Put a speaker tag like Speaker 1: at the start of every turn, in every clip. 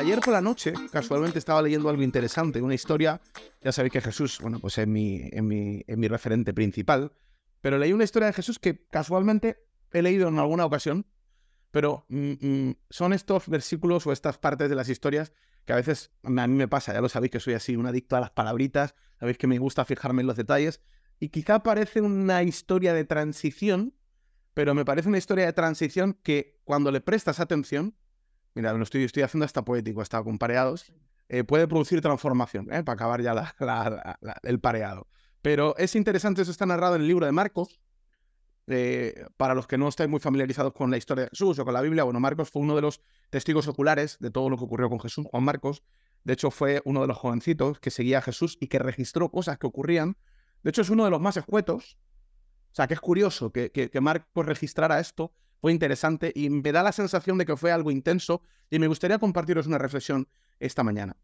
Speaker 1: ayer por la noche, casualmente estaba leyendo algo interesante, una historia. Ya sabéis que Jesús, bueno, pues es mi, es mi, es mi referente principal. Pero leí una historia de Jesús que casualmente he leído en alguna ocasión. Pero mm, mm, son estos versículos o estas partes de las historias que a veces a mí me pasa, ya lo sabéis que soy así, un adicto a las palabritas, sabéis que me gusta fijarme en los detalles. Y quizá parece una historia de transición, pero me parece una historia de transición que cuando le prestas atención, mira, lo estoy, estoy haciendo hasta poético, hasta con pareados, eh, puede producir transformación, ¿eh? para acabar ya el pareado. Pero es interesante, eso está narrado en el libro de Marcos. Eh, para los que no estáis muy familiarizados con la historia de Jesús o con la Biblia, bueno, Marcos fue uno de los testigos oculares de todo lo que ocurrió con Jesús. Juan Marcos, de hecho, fue uno de los jovencitos que seguía a Jesús y que registró cosas que ocurrían. De hecho, es uno de los más escuetos. O sea, que es curioso que, que Marcos registrara esto fue interesante y me da la sensación de que fue algo intenso y me gustaría compartiros una reflexión esta mañana.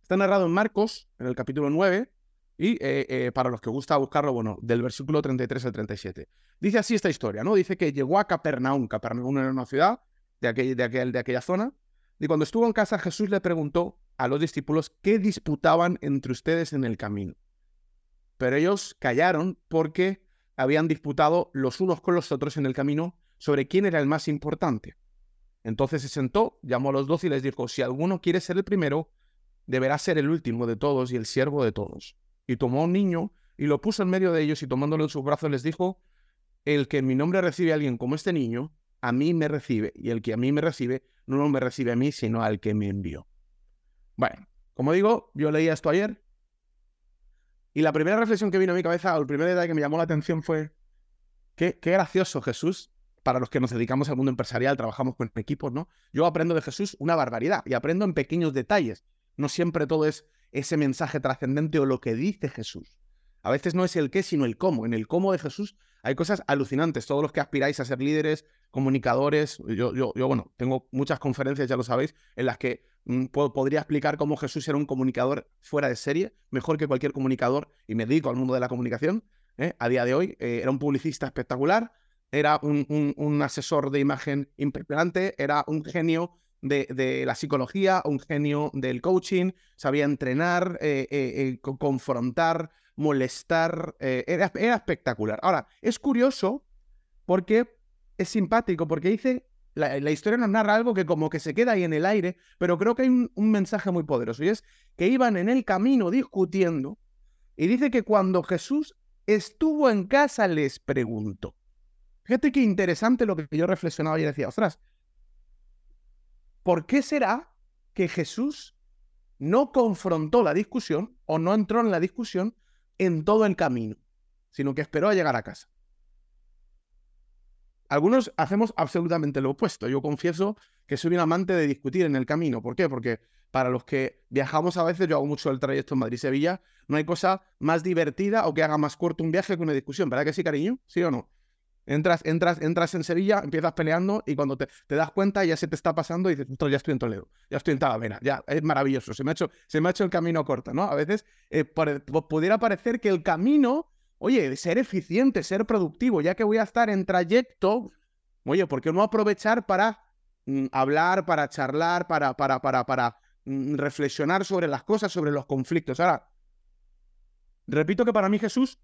Speaker 1: Está narrado en Marcos, en el capítulo 9, y eh, eh, para los que gusta buscarlo, bueno, del versículo 33 al 37. Dice así esta historia, ¿no? Dice que llegó a Capernaum. Capernaum era una ciudad de, aquel, de, aquel, de aquella zona. Y cuando estuvo en casa, Jesús le preguntó a los discípulos qué disputaban entre ustedes en el camino. Pero ellos callaron porque habían disputado los unos con los otros en el camino sobre quién era el más importante. Entonces se sentó, llamó a los dos y les dijo, si alguno quiere ser el primero, deberá ser el último de todos y el siervo de todos. Y tomó un niño y lo puso en medio de ellos y tomándolo en sus brazos les dijo, el que en mi nombre recibe a alguien como este niño, a mí me recibe, y el que a mí me recibe, no me recibe a mí, sino al que me envió. Bueno, como digo, yo leía esto ayer, y la primera reflexión que vino a mi cabeza, o el primer detalle que me llamó la atención fue, qué gracioso Jesús para los que nos dedicamos al mundo empresarial, trabajamos con equipos, ¿no? Yo aprendo de Jesús una barbaridad y aprendo en pequeños detalles. No siempre todo es ese mensaje trascendente o lo que dice Jesús. A veces no es el qué, sino el cómo. En el cómo de Jesús hay cosas alucinantes. Todos los que aspiráis a ser líderes, comunicadores, yo, yo, yo bueno, tengo muchas conferencias, ya lo sabéis, en las que mm, podría explicar cómo Jesús era un comunicador fuera de serie, mejor que cualquier comunicador, y me dedico al mundo de la comunicación. ¿eh? A día de hoy, eh, era un publicista espectacular, era un, asesor de imagen impresionante, era un genio de, la psicología, un genio del coaching, sabía entrenar, eh, eh, eh, confrontar, molestar, era, espectacular. Ahora, es curioso porque es simpático, porque dice, la, historia nos narra algo que como que se queda ahí en el aire, pero creo que hay un, un mensaje muy poderoso, y es que iban en el camino discutiendo, y dice que cuando Jesús estuvo en casa les preguntó. Fíjate qué interesante lo que yo reflexionaba y decía, ostras, ¿por qué será que Jesús no confrontó la discusión o no entró en la discusión en todo el camino, sino que esperó a llegar a casa? Algunos hacemos absolutamente lo opuesto. Yo confieso que soy un amante de discutir en el camino. ¿Por qué? Porque para los que viajamos a veces, yo hago mucho el trayecto en Madrid-Sevilla, no hay cosa más divertida o que haga más corto un viaje que una discusión. ¿Verdad que sí, cariño? ¿Sí o no? Entras, entras, entras en Sevilla, empiezas peleando y cuando te, das cuenta ya se te está pasando y dices, ya estoy en Toledo, ya estoy en Talavera, ya es maravilloso, se me ha hecho, se me ha hecho el camino corto, ¿no? A veces eh, pudiera parecer que el camino, oye, ser eficiente, ser productivo, ya que voy a estar en trayecto, oye, ¿por qué no aprovechar para mm, hablar, para charlar, para, para, para, para mm, reflexionar sobre las cosas, sobre los conflictos? Ahora, repito que para mí Jesús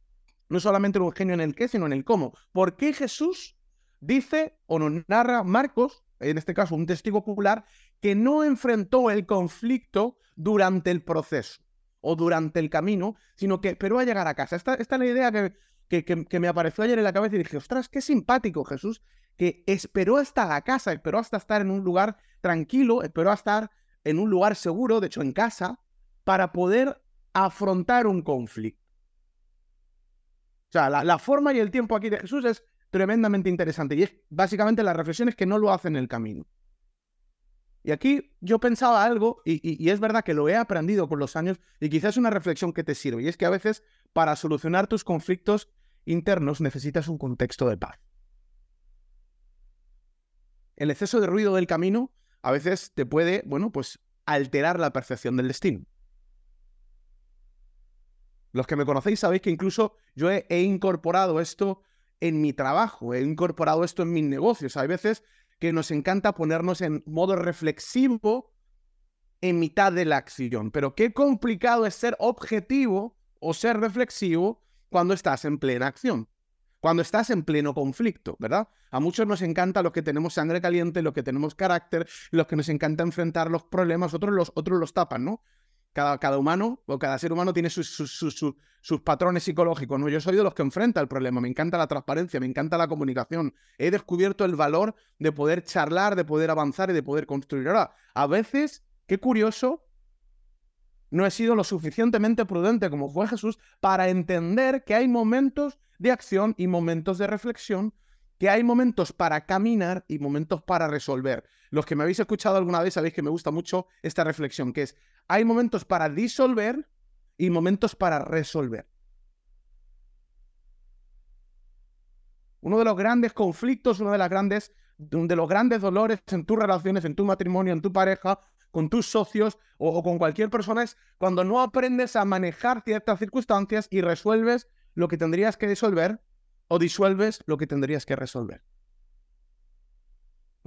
Speaker 1: no solamente un genio en el qué, sino en el cómo. ¿Por qué Jesús dice o nos narra Marcos, en este caso un testigo popular, que no enfrentó el conflicto durante el proceso o durante el camino, sino que esperó a llegar a casa? Esta, esta es la idea que, que, me apareció ayer en la cabeza y dije, ostras, qué simpático Jesús, que esperó hasta la casa, esperó hasta estar en un lugar tranquilo, esperó hasta estar en un lugar seguro, de hecho en casa, para poder afrontar un conflicto. O sea, la, forma y el tiempo aquí de Jesús es tremendamente interesante y es básicamente las reflexiones que no lo hacen en el camino. Y aquí yo pensaba algo, y, es verdad que lo he aprendido con los años, y quizás es una reflexión que te sirve, y es que a veces para solucionar tus conflictos internos necesitas un contexto de paz. El exceso de ruido del camino a veces te puede, bueno, pues alterar la percepción del destino. Los que me conocéis sabéis que incluso yo he, incorporado esto en mi trabajo, he incorporado esto en mis negocios. Hay veces que nos encanta ponernos en modo reflexivo en mitad de la acción. Pero qué complicado es ser objetivo o ser reflexivo cuando estás en plena acción, cuando estás en pleno conflicto, ¿verdad? A muchos nos encanta los que tenemos sangre caliente, los que tenemos carácter, los que nos encanta enfrentar los problemas, otros los, otros los tapan, ¿no? Cada, cada humano o cada ser humano tiene sus, sus, sus, patrones psicológicos, ¿no? Yo soy de los que enfrenta el problema, me encanta la transparencia, me encanta la comunicación. He descubierto el valor de poder charlar, de poder avanzar y de poder construir. Ahora, a veces, qué curioso, no he sido lo suficientemente prudente como fue Jesús para entender que hay momentos de acción y momentos de reflexión, que hay momentos para caminar y momentos para resolver. Los que me habéis escuchado alguna vez sabéis que me gusta mucho esta reflexión, que es, hay momentos para disolver y momentos para resolver. Uno de los grandes conflictos, uno de, las grandes, de los grandes dolores en tus relaciones, en tu matrimonio, en tu pareja, con tus socios o, con cualquier persona es cuando no aprendes a manejar ciertas circunstancias y resuelves lo que tendrías que resolver o disuelves lo que tendrías que resolver.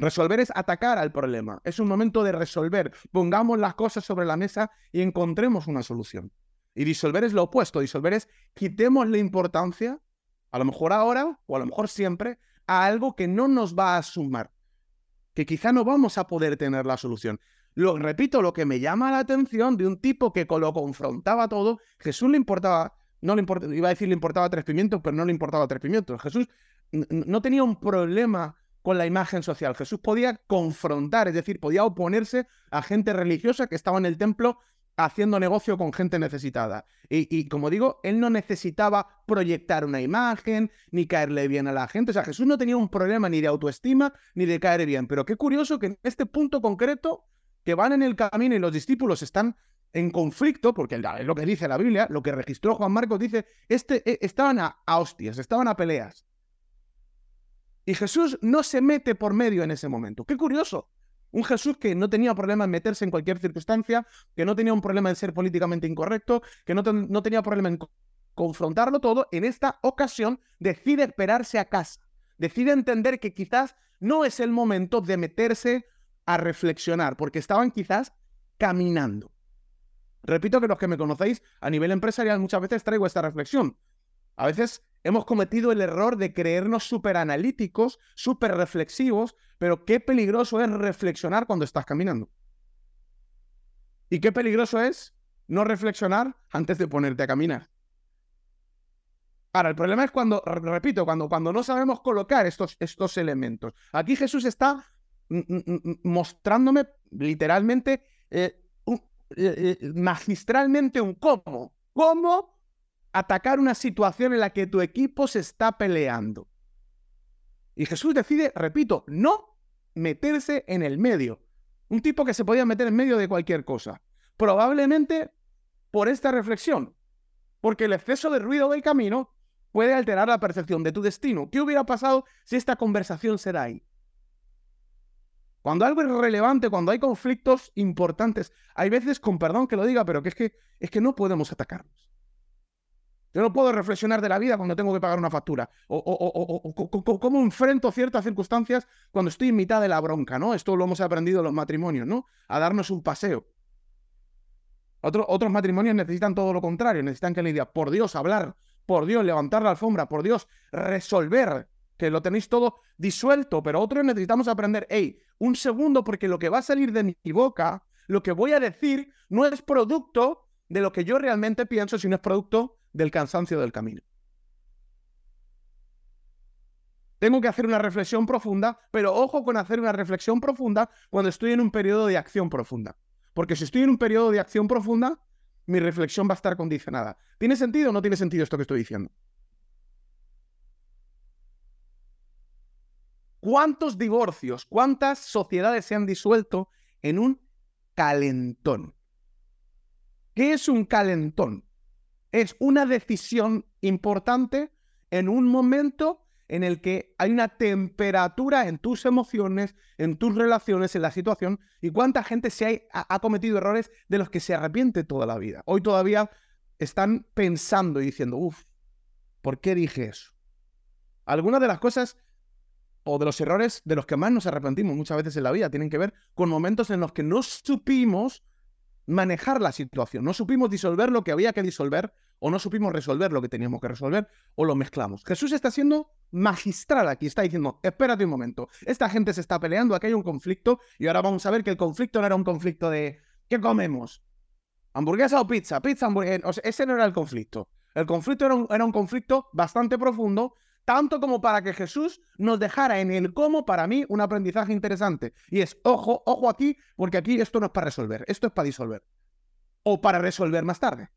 Speaker 1: Resolver es atacar al problema. Es un momento de resolver. Pongamos las cosas sobre la mesa y encontremos una solución. Y disolver es lo opuesto. Disolver es quitemos la importancia, a lo mejor ahora o a lo mejor siempre, a algo que no nos va a sumar. Que quizá no vamos a poder tener la solución. Lo repito, lo que me llama la atención de un tipo que lo confrontaba todo, Jesús le importaba, no le importaba, iba a decir le importaba tres pimientos, pero no le importaba tres pimientos. Jesús no tenía un problema con la imagen social. Jesús podía confrontar, es decir, podía oponerse a gente religiosa que estaba en el templo haciendo negocio con gente necesitada. Y, como digo, él no necesitaba proyectar una imagen, ni caerle bien a la gente. O sea, Jesús no tenía un problema ni de autoestima, ni de caer bien. Pero qué curioso que en este punto concreto que van en el camino y los discípulos están en conflicto, porque es lo que dice la Biblia, lo que registró Juan Marcos dice, este, eh, estaban a, hostias, estaban a peleas. Y Jesús no se mete por medio en ese momento. Qué curioso. Un Jesús que no tenía problema en meterse en cualquier circunstancia, que no tenía un problema en ser políticamente incorrecto, que no, tenía problema en confrontarlo todo, en esta ocasión decide esperarse a casa. Decide entender que quizás no es el momento de meterse a reflexionar, porque estaban quizás caminando. Repito que los que me conocéis a nivel empresarial muchas veces traigo esta reflexión. A veces hemos cometido el error de creernos súper analíticos, súper reflexivos, pero qué peligroso es reflexionar cuando estás caminando. Y qué peligroso es no reflexionar antes de ponerte a caminar. Ahora, el problema es cuando, repito, cuando, cuando no sabemos colocar estos, estos elementos. Aquí Jesús está mostrándome literalmente, eh, eh, eh, magistralmente un cómo. ¿Cómo atacar una situación en la que tu equipo se está peleando? Y Jesús decide, repito, no meterse en el medio. Un tipo que se podía meter en medio de cualquier cosa. Probablemente por esta reflexión. Porque el exceso de ruido del camino puede alterar la percepción de tu destino. ¿Qué hubiera pasado si esta conversación será ahí? Cuando algo es relevante, cuando hay conflictos importantes, hay veces, con perdón que lo diga, pero que es que, es que no podemos atacarnos. Yo no puedo reflexionar de la vida cuando tengo que pagar una factura. O, cómo enfrento ciertas circunstancias cuando estoy en mitad de la bronca, ¿no? Esto lo hemos aprendido en los matrimonios, ¿no? A darnos un paseo. otros matrimonios necesitan todo lo contrario, necesitan que le diga, por Dios, hablar, por Dios, levantar la alfombra, por Dios, resolver que lo tenéis todo disuelto, pero otros necesitamos aprender, hey, un segundo, porque lo que va a salir de mi boca, lo que voy a decir, no es producto de lo que yo realmente pienso, sino es producto del cansancio del camino. Tengo que hacer una reflexión profunda, pero ojo con hacer una reflexión profunda cuando estoy en un periodo de acción profunda. Porque si estoy en un periodo de acción profunda, mi reflexión va a estar condicionada. ¿Tiene sentido o no tiene sentido esto que estoy diciendo? ¿Cuántos divorcios, cuántas sociedades se han disuelto en un calentón? ¿Qué es un calentón? Es una decisión importante en un momento en el que hay una temperatura en tus emociones, en tus relaciones, en la situación, y cuánta gente se ha, cometido errores de los que se arrepiente toda la vida. Hoy todavía están pensando y diciendo, uff, ¿por qué dije eso? Algunas de las cosas o de los errores de los que más nos arrepentimos muchas veces en la vida tienen que ver con momentos en los que no supimos manejar la situación. No supimos disolver lo que había que disolver o no supimos resolver lo que teníamos que resolver o lo mezclamos. Jesús está siendo magistral aquí, está diciendo, espérate un momento, esta gente se está peleando, aquí hay un conflicto y ahora vamos a ver que el conflicto no era un conflicto de ¿qué comemos? ¿Hamburguesa o pizza? Pizza, hamburguesa. ese no era el conflicto. El conflicto era un, era un conflicto bastante profundo tanto como para que Jesús nos dejara en el cómo, para mí, un aprendizaje interesante. Y es, ojo, ojo aquí, porque aquí esto no es para resolver, esto es para disolver. O para resolver más tarde.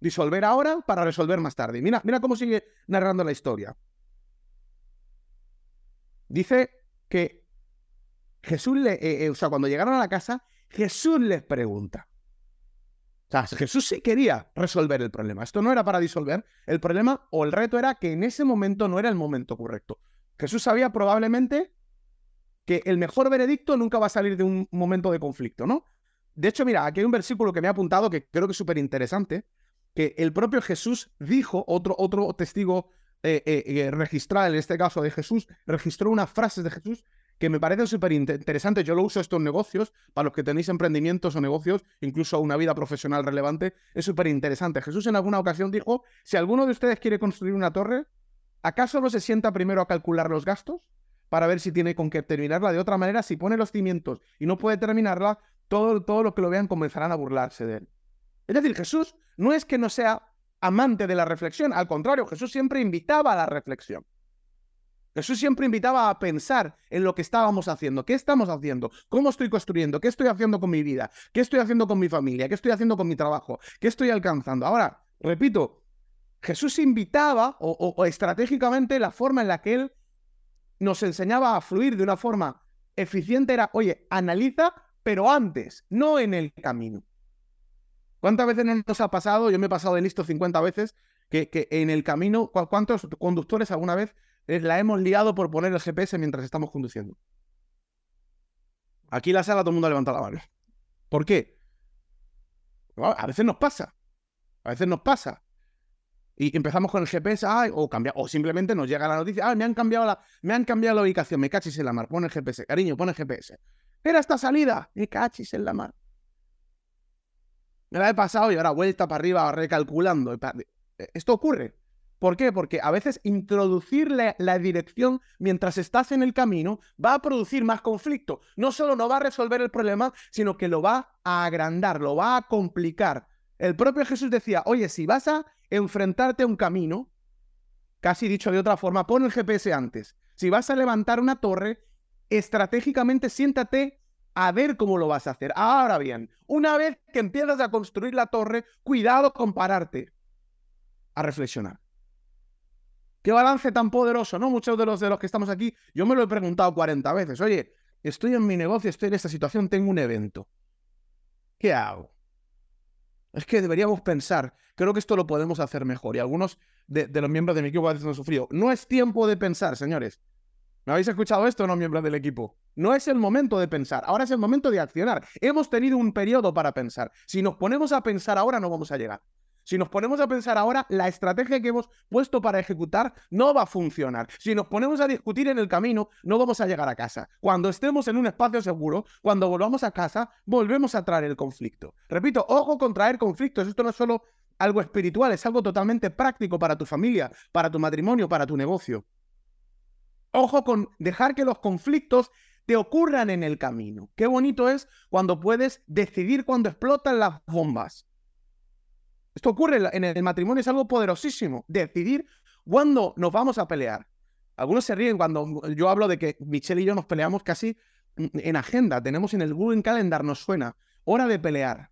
Speaker 1: Disolver ahora para resolver más tarde. Mira, mira cómo sigue narrando la historia. Dice que Jesús le, eh, eh, o sea, cuando llegaron a la casa, Jesús les pregunta. O sea, Jesús sí quería resolver el problema. Esto no era para disolver el problema o el reto era que en ese momento no era el momento correcto. Jesús sabía probablemente que el mejor veredicto nunca va a salir de un momento de conflicto, ¿no? De hecho, mira, aquí hay un versículo que me ha apuntado que creo que es súper interesante, que el propio Jesús dijo, otro, otro testigo eh, eh, eh, registrado, en este caso de Jesús, registró unas frases de Jesús que me parece súper interesante. Yo lo uso estos negocios, para los que tenéis emprendimientos o negocios, incluso una vida profesional relevante, es súper interesante. Jesús en alguna ocasión dijo, si alguno de ustedes quiere construir una torre, ¿acaso no se sienta primero a calcular los gastos? Para ver si tiene con qué terminarla. De otra manera, si pone los cimientos y no puede terminarla, todo, todo lo que lo vean comenzarán a burlarse de él. Es decir, Jesús no es que no sea amante de la reflexión, al contrario, Jesús siempre invitaba a la reflexión. Jesús siempre invitaba a pensar en lo que estábamos haciendo, qué estamos haciendo, cómo estoy construyendo, qué estoy haciendo con mi vida, qué estoy haciendo con mi familia, qué estoy haciendo con mi trabajo, qué estoy alcanzando. Ahora, repito, Jesús invitaba o, estratégicamente la forma en la que él nos enseñaba a fluir de una forma eficiente era, oye, analiza, pero antes, no en el camino. ¿Cuántas veces nos ha pasado? Yo me he pasado de listo 50 veces que, que en el camino, ¿cuántos conductores alguna vez la hemos liado por poner el GPS mientras estamos conduciendo. Aquí en la sala todo el mundo levanta la mano. ¿Por qué? A veces nos pasa. A veces nos pasa. Y empezamos con el GPS, o, cambia, o simplemente nos llega la noticia, ah, me han cambiado la, me han cambiado la ubicación, me cachis en la mar, pon el GPS, cariño, pon el GPS. Era esta salida, me cachis en la mar. Me la he pasado y ahora vuelta para arriba recalculando. Esto ocurre. ¿Por qué? Porque a veces introducir la, dirección mientras estás en el camino va a producir más conflicto. No solo no va a resolver el problema, sino que lo va a agrandar, lo va a complicar. El propio Jesús decía, oye, si vas a enfrentarte a un camino, casi dicho de otra forma, pon el GPS antes. Si vas a levantar una torre, estratégicamente siéntate a ver cómo lo vas a hacer. Ahora bien, una vez que empiezas a construir la torre, cuidado con pararte a reflexionar. Qué balance tan poderoso, ¿no? Muchos de los de los que estamos aquí, yo me lo he preguntado 40 veces. Oye, estoy en mi negocio, estoy en esta situación, tengo un evento. ¿Qué hago? Es que deberíamos pensar, creo que esto lo podemos hacer mejor. Y algunos de, los miembros de mi equipo a veces han sufrido. No es tiempo de pensar, señores. ¿Me habéis escuchado esto no, miembros del equipo? No es el momento de pensar, ahora es el momento de accionar. Hemos tenido un periodo para pensar. Si nos ponemos a pensar ahora, no vamos a llegar. Si nos ponemos a pensar ahora, la estrategia que hemos puesto para ejecutar no va a funcionar. Si nos ponemos a discutir en el camino, no vamos a llegar a casa. Cuando estemos en un espacio seguro, cuando volvamos a casa, volvemos a traer el conflicto. Repito, ojo con traer conflictos. Esto no es solo algo espiritual, es algo totalmente práctico para tu familia, para tu matrimonio, para tu negocio. Ojo con dejar que los conflictos te ocurran en el camino. Qué bonito es cuando puedes decidir cuando explotan las bombas. Esto ocurre en el matrimonio, es algo poderosísimo. Decidir cuándo nos vamos a pelear. Algunos se ríen cuando yo hablo de que Michelle y yo nos peleamos casi en agenda. Tenemos en el Google Calendar, nos suena, hora de pelear.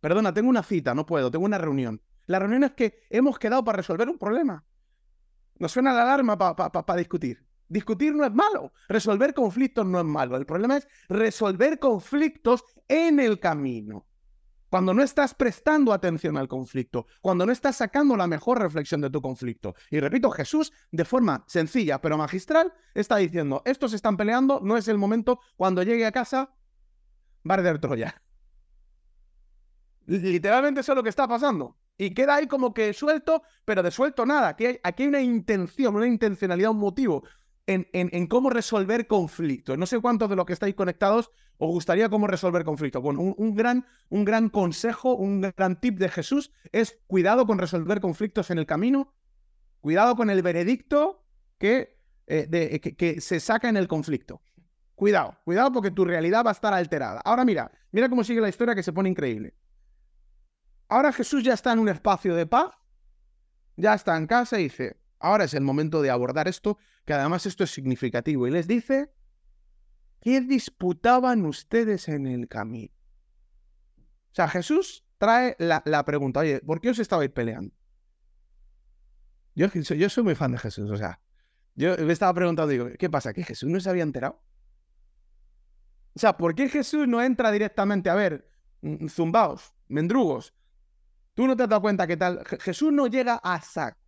Speaker 1: Perdona, tengo una cita, no puedo, tengo una reunión. La reunión es que hemos quedado para resolver un problema. Nos suena la alarma para discutir. Discutir no es malo, resolver conflictos no es malo. El problema es resolver conflictos en el camino cuando no estás prestando atención al conflicto, cuando no estás sacando la mejor reflexión de tu conflicto. Y repito, Jesús, de forma sencilla pero magistral, está diciendo, estos están peleando, no es el momento, cuando llegue a casa, va a Troya. Literalmente eso es lo que está pasando. Y queda ahí como que suelto, pero de suelto nada. Aquí hay, aquí hay una intención, una intencionalidad, un motivo. En, cómo resolver conflictos. No sé cuántos de los que estáis conectados os gustaría cómo resolver conflictos. Bueno, un, gran, un gran consejo, un gran tip de Jesús es cuidado con resolver conflictos en el camino, cuidado con el veredicto que, eh, que, que se saca en el conflicto. Cuidado, cuidado porque tu realidad va a estar alterada. Ahora mira, mira cómo sigue la historia que se pone increíble. Ahora Jesús ya está en un espacio de paz, ya está en casa y dice, ahora es el momento de abordar esto, que además esto es significativo. Y les dice, ¿qué disputaban ustedes en el camino? O sea, Jesús trae la, pregunta, oye, ¿por qué os estabais peleando? Yo, soy muy fan de Jesús, o sea, yo me estaba preguntando, digo, ¿qué pasa? ¿Que Jesús no se había enterado? O sea, ¿por qué Jesús no entra directamente a ver, mm, zumbaos, mendrugos? Tú no te has dado cuenta que tal. Jesús no llega a saco.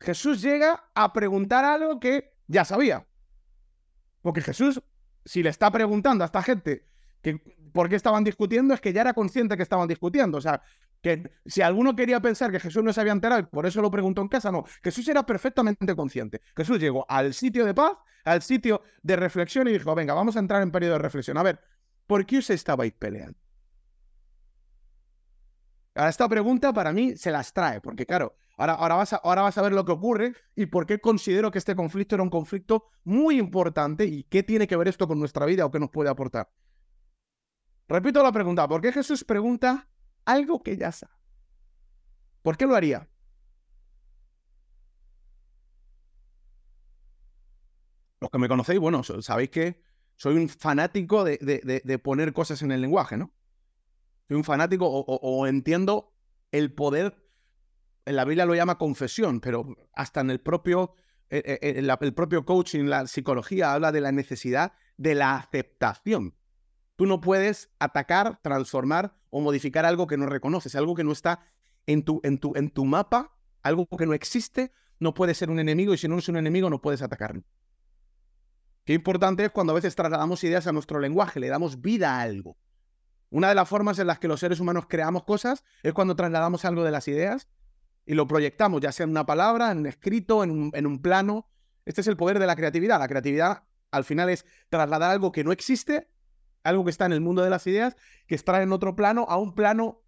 Speaker 1: Jesús llega a preguntar algo que ya sabía. Porque Jesús, si le está preguntando a esta gente que por qué estaban discutiendo, es que ya era consciente que estaban discutiendo. O sea, que si alguno quería pensar que Jesús no se había enterado y por eso lo preguntó en casa, no. Jesús era perfectamente consciente. Jesús llegó al sitio de paz, al sitio de reflexión y dijo, venga, vamos a entrar en periodo de reflexión. A ver, ¿por qué os estabais peleando? Ahora, esta pregunta para mí se las trae, porque claro, ahora, ahora, vas a, ahora vas a ver lo que ocurre y por qué considero que este conflicto era un conflicto muy importante y qué tiene que ver esto con nuestra vida o qué nos puede aportar. Repito la pregunta, ¿por qué Jesús pregunta algo que ya sabe? ¿Por qué lo haría? Los que me conocéis, bueno, sabéis que soy un fanático de, de poner cosas en el lenguaje, ¿no? soy un fanático o, entiendo el poder, en la Biblia lo llama confesión, pero hasta en el propio, eh, eh, eh, el, propio coaching, la psicología habla de la necesidad de la aceptación. Tú no puedes atacar, transformar o modificar algo que no reconoces, algo que no está en tu, en tu, en tu mapa, algo que no existe, no puede ser un enemigo y si no es un enemigo no puedes atacarlo. Qué importante es cuando a veces trasladamos ideas a nuestro lenguaje, le damos vida a algo. Una de las formas en las que los seres humanos creamos cosas es cuando trasladamos algo de las ideas y lo proyectamos, ya sea en una palabra, en un escrito, en un, plano. Este es el poder de la creatividad. La creatividad al final es trasladar algo que no existe, algo que está en el mundo de las ideas, que está en otro plano a un plano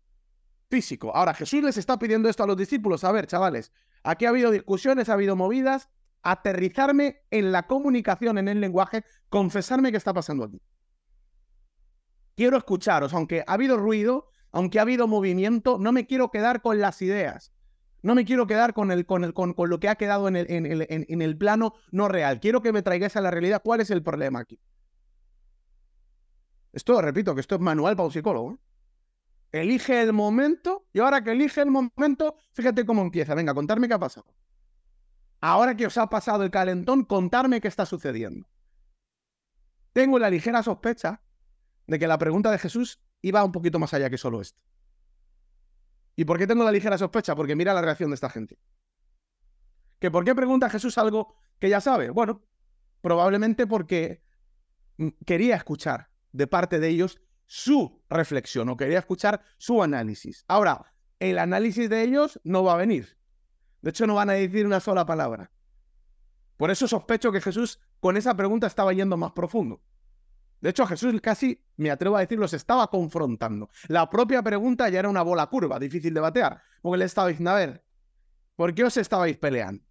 Speaker 1: físico. Ahora, Jesús les está pidiendo esto a los discípulos. A ver, chavales, aquí ha habido discusiones, ha habido movidas. Aterrizarme en la comunicación, en el lenguaje, confesarme qué está pasando aquí quiero escucharos, aunque ha habido ruido, aunque ha habido movimiento, no me quiero quedar con las ideas. No me quiero quedar con, el, con, el, con, lo que ha quedado en el, en, el, en, el plano no real. Quiero que me traigáis a la realidad. ¿Cuál es el problema aquí? Esto, repito, que esto es manual para un psicólogo. ¿eh? Elige el momento y ahora que elige el momento, fíjate cómo empieza. Venga, contarme qué ha pasado. Ahora que os ha pasado el calentón, contarme qué está sucediendo. Tengo la ligera sospecha de que la pregunta de Jesús iba un poquito más allá que solo esto. ¿Y por qué tengo la ligera sospecha? Porque mira la reacción de esta gente. ¿Que por qué pregunta Jesús algo que ya sabe? Bueno, probablemente porque quería escuchar de parte de ellos su reflexión o quería escuchar su análisis. Ahora, el análisis de ellos no va a venir. De hecho, no van a decir una sola palabra. Por eso sospecho que Jesús con esa pregunta estaba yendo más profundo. De hecho, Jesús casi, me atrevo a decir, los estaba confrontando. La propia pregunta ya era una bola curva, difícil de batear. Porque le estaba diciendo, a ver, ¿por qué os estabais peleando?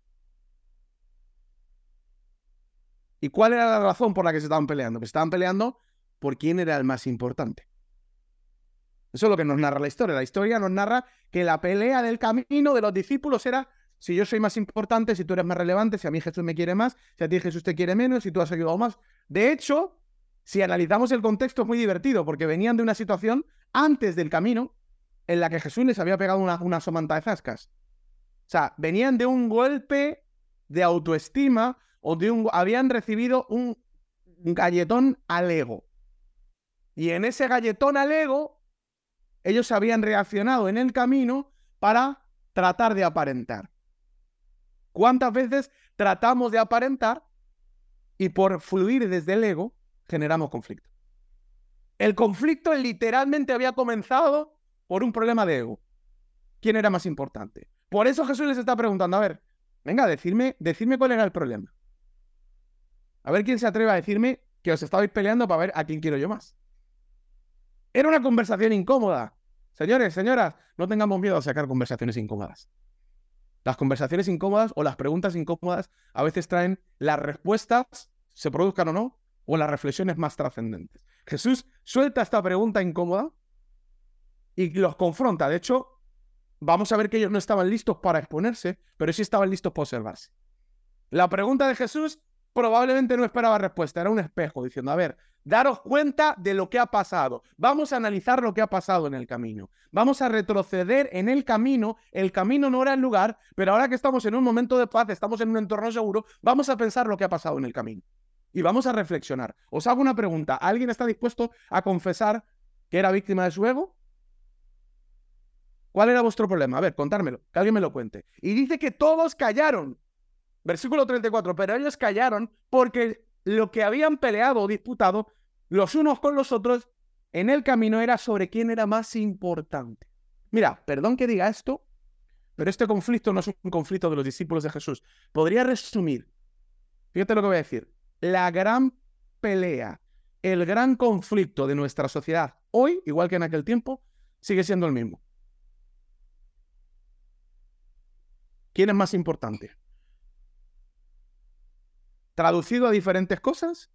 Speaker 1: ¿Y cuál era la razón por la que se estaban peleando? Que estaban peleando por quién era el más importante. Eso es lo que nos narra la historia. La historia nos narra que la pelea del camino de los discípulos era si yo soy más importante, si tú eres más relevante, si a mí Jesús me quiere más, si a ti Jesús te quiere menos, si tú has ayudado más. De hecho, si analizamos el contexto es muy divertido, porque venían de una situación antes del camino en la que Jesús les había pegado una, una somanta de zascas. O sea, venían de un golpe de autoestima o de un... habían recibido un galletón al ego. Y en ese galletón al ego, ellos habían reaccionado en el camino para tratar de aparentar. ¿Cuántas veces tratamos de aparentar y por fluir desde el ego generamos conflicto. El conflicto literalmente había comenzado por un problema de ego. ¿Quién era más importante? Por eso Jesús les está preguntando, a ver, venga, decidme, decidme cuál era el problema. A ver quién se atreve a decirme que os estabais peleando para ver a quién quiero yo más. Era una conversación incómoda. Señores, señoras, no tengamos miedo a sacar conversaciones incómodas. Las conversaciones incómodas o las preguntas incómodas a veces traen las respuestas, se produzcan o no, o las reflexiones más trascendentes. Jesús suelta esta pregunta incómoda y los confronta. De hecho, vamos a ver que ellos no estaban listos para exponerse, pero sí estaban listos para observarse. La pregunta de Jesús probablemente no esperaba respuesta, era un espejo diciendo, a ver, daros cuenta de lo que ha pasado, vamos a analizar lo que ha pasado en el camino, vamos a retroceder en el camino, el camino no era el lugar, pero ahora que estamos en un momento de paz, estamos en un entorno seguro, vamos a pensar lo que ha pasado en el camino y vamos a reflexionar. Os hago una pregunta, ¿alguien está dispuesto a confesar que era víctima de su ego? ¿Cuál era vuestro problema? A ver, contármelo, que alguien me lo cuente. Y dice que todos callaron. Versículo 34, pero ellos callaron porque lo que habían peleado o disputado los unos con los otros en el camino era sobre quién era más importante. Mira, perdón que diga esto, pero este conflicto no es un conflicto de los discípulos de Jesús. Podría resumir, fíjate lo que voy a decir, la gran pelea, el gran conflicto de nuestra sociedad hoy, igual que en aquel tiempo, sigue siendo el mismo. ¿Quién es más importante? Traducido a diferentes cosas,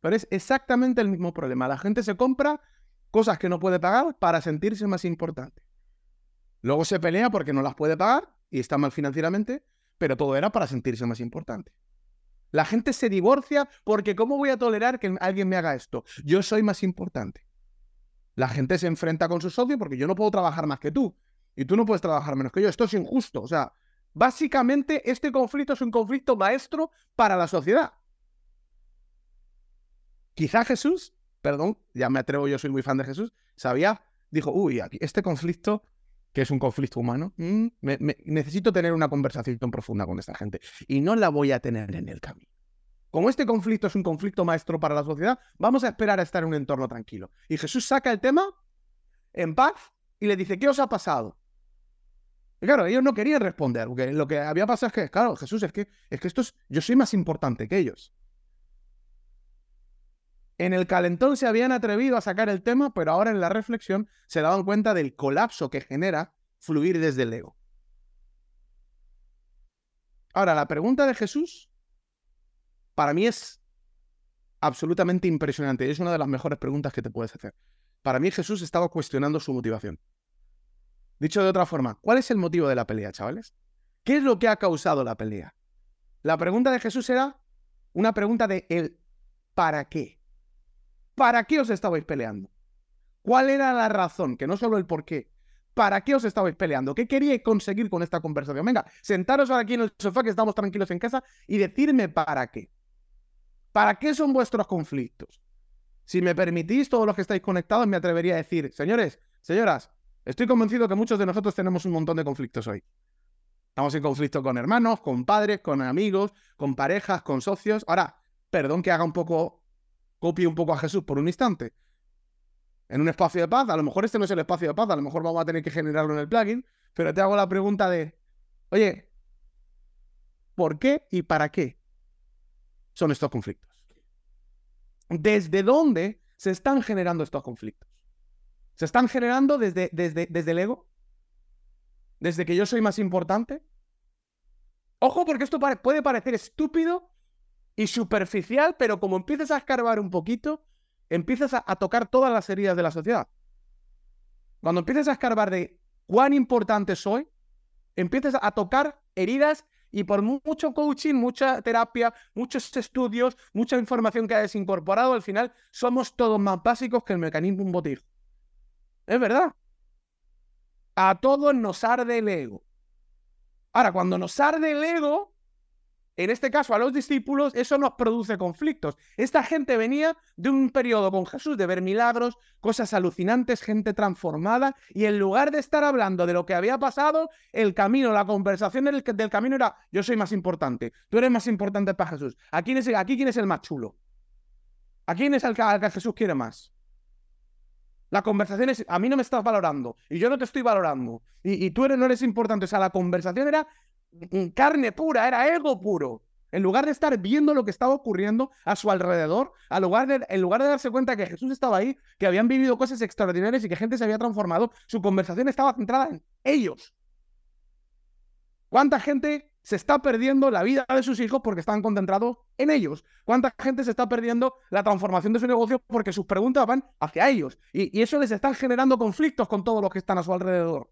Speaker 1: pero es exactamente el mismo problema. La gente se compra cosas que no puede pagar para sentirse más importante. Luego se pelea porque no las puede pagar y está mal financieramente, pero todo era para sentirse más importante. La gente se divorcia porque ¿cómo voy a tolerar que alguien me haga esto? Yo soy más importante. La gente se enfrenta con su socio porque yo no puedo trabajar más que tú y tú no puedes trabajar menos que yo. Esto es injusto. O sea, Básicamente, este conflicto es un conflicto maestro para la sociedad. Quizá Jesús, perdón, ya me atrevo, yo soy muy fan de Jesús, sabía, dijo, uy, este conflicto, que es un conflicto humano, mm, necesito tener una conversación profunda con esta gente y no la voy a tener en el camino. Como este conflicto es un conflicto maestro para la sociedad, vamos a esperar a estar en un entorno tranquilo. Y Jesús saca el tema en paz y le dice, ¿qué os ha pasado? claro, ellos no querían responder, porque lo que había pasado es que, claro, Jesús, es que, es que estos, yo soy más importante que ellos. En el calentón se habían atrevido a sacar el tema, pero ahora en la reflexión se daban cuenta del colapso que genera fluir desde el ego. Ahora, la pregunta de Jesús para mí es absolutamente impresionante. Es una de las mejores preguntas que te puedes hacer. Para mí Jesús estaba cuestionando su motivación. Dicho de otra forma, ¿cuál es el motivo de la pelea, chavales? ¿Qué es lo que ha causado la pelea? La pregunta de Jesús era una pregunta de el ¿para qué? ¿Para qué os estabais peleando? ¿Cuál era la razón? Que no solo el por qué. ¿Para qué os estabais peleando? ¿Qué queríais conseguir con esta conversación? Venga, sentaros aquí en el sofá que estamos tranquilos en casa y decirme para qué. ¿Para qué son vuestros conflictos? Si me permitís, todos los que estáis conectados, me atrevería a decir, señores, señoras, Estoy convencido que muchos de nosotros tenemos un montón de conflictos hoy. Estamos en conflicto con hermanos, con padres, con amigos, con parejas, con socios. Ahora, perdón que haga un poco, copie un poco a Jesús por un instante. En un espacio de paz, a lo mejor este no es el espacio de paz, a lo mejor vamos a tener que generarlo en el plugin, pero te hago la pregunta de, oye, ¿por qué y para qué son estos conflictos? ¿Desde dónde se están generando estos conflictos? ¿Se están generando desde, desde, desde el ego? ¿Desde que yo soy más importante? Ojo, porque esto puede parecer estúpido y superficial, pero como empiezas a escarbar un poquito, empiezas a, tocar todas las heridas de la sociedad. Cuando empiezas a escarbar de cuán importante soy, empiezas a tocar heridas y por mucho coaching, mucha terapia, muchos estudios, mucha información que hayas incorporado, al final somos todos más básicos que el mecanismo un. Es verdad. A todos nos arde el ego. Ahora, cuando nos arde el ego, en este caso a los discípulos, eso nos produce conflictos. Esta gente venía de un periodo con Jesús de ver milagros, cosas alucinantes, gente transformada, y en lugar de estar hablando de lo que había pasado, el camino, la conversación del, camino era, yo soy más importante, tú eres más importante para Jesús. ¿Aquí quién es, aquí quién es el más chulo? ¿A quién es el que Jesús quiere más? La conversación es, a mí no me estás valorando y yo no te estoy valorando y, tú eres, no eres importante. O sea, la conversación era carne pura, era ego puro. En lugar de estar viendo lo que estaba ocurriendo a su alrededor, en lugar de darse cuenta que Jesús estaba ahí, que habían vivido cosas extraordinarias y que gente se había transformado, su conversación estaba centrada en ellos. ¿Cuánta gente se está perdiendo la vida de sus hijos porque están concentrados en ellos? ¿Cuánta gente se está perdiendo la transformación de su negocio porque sus preguntas van hacia ellos? Y, y eso les está generando conflictos con todos los que están a su alrededor.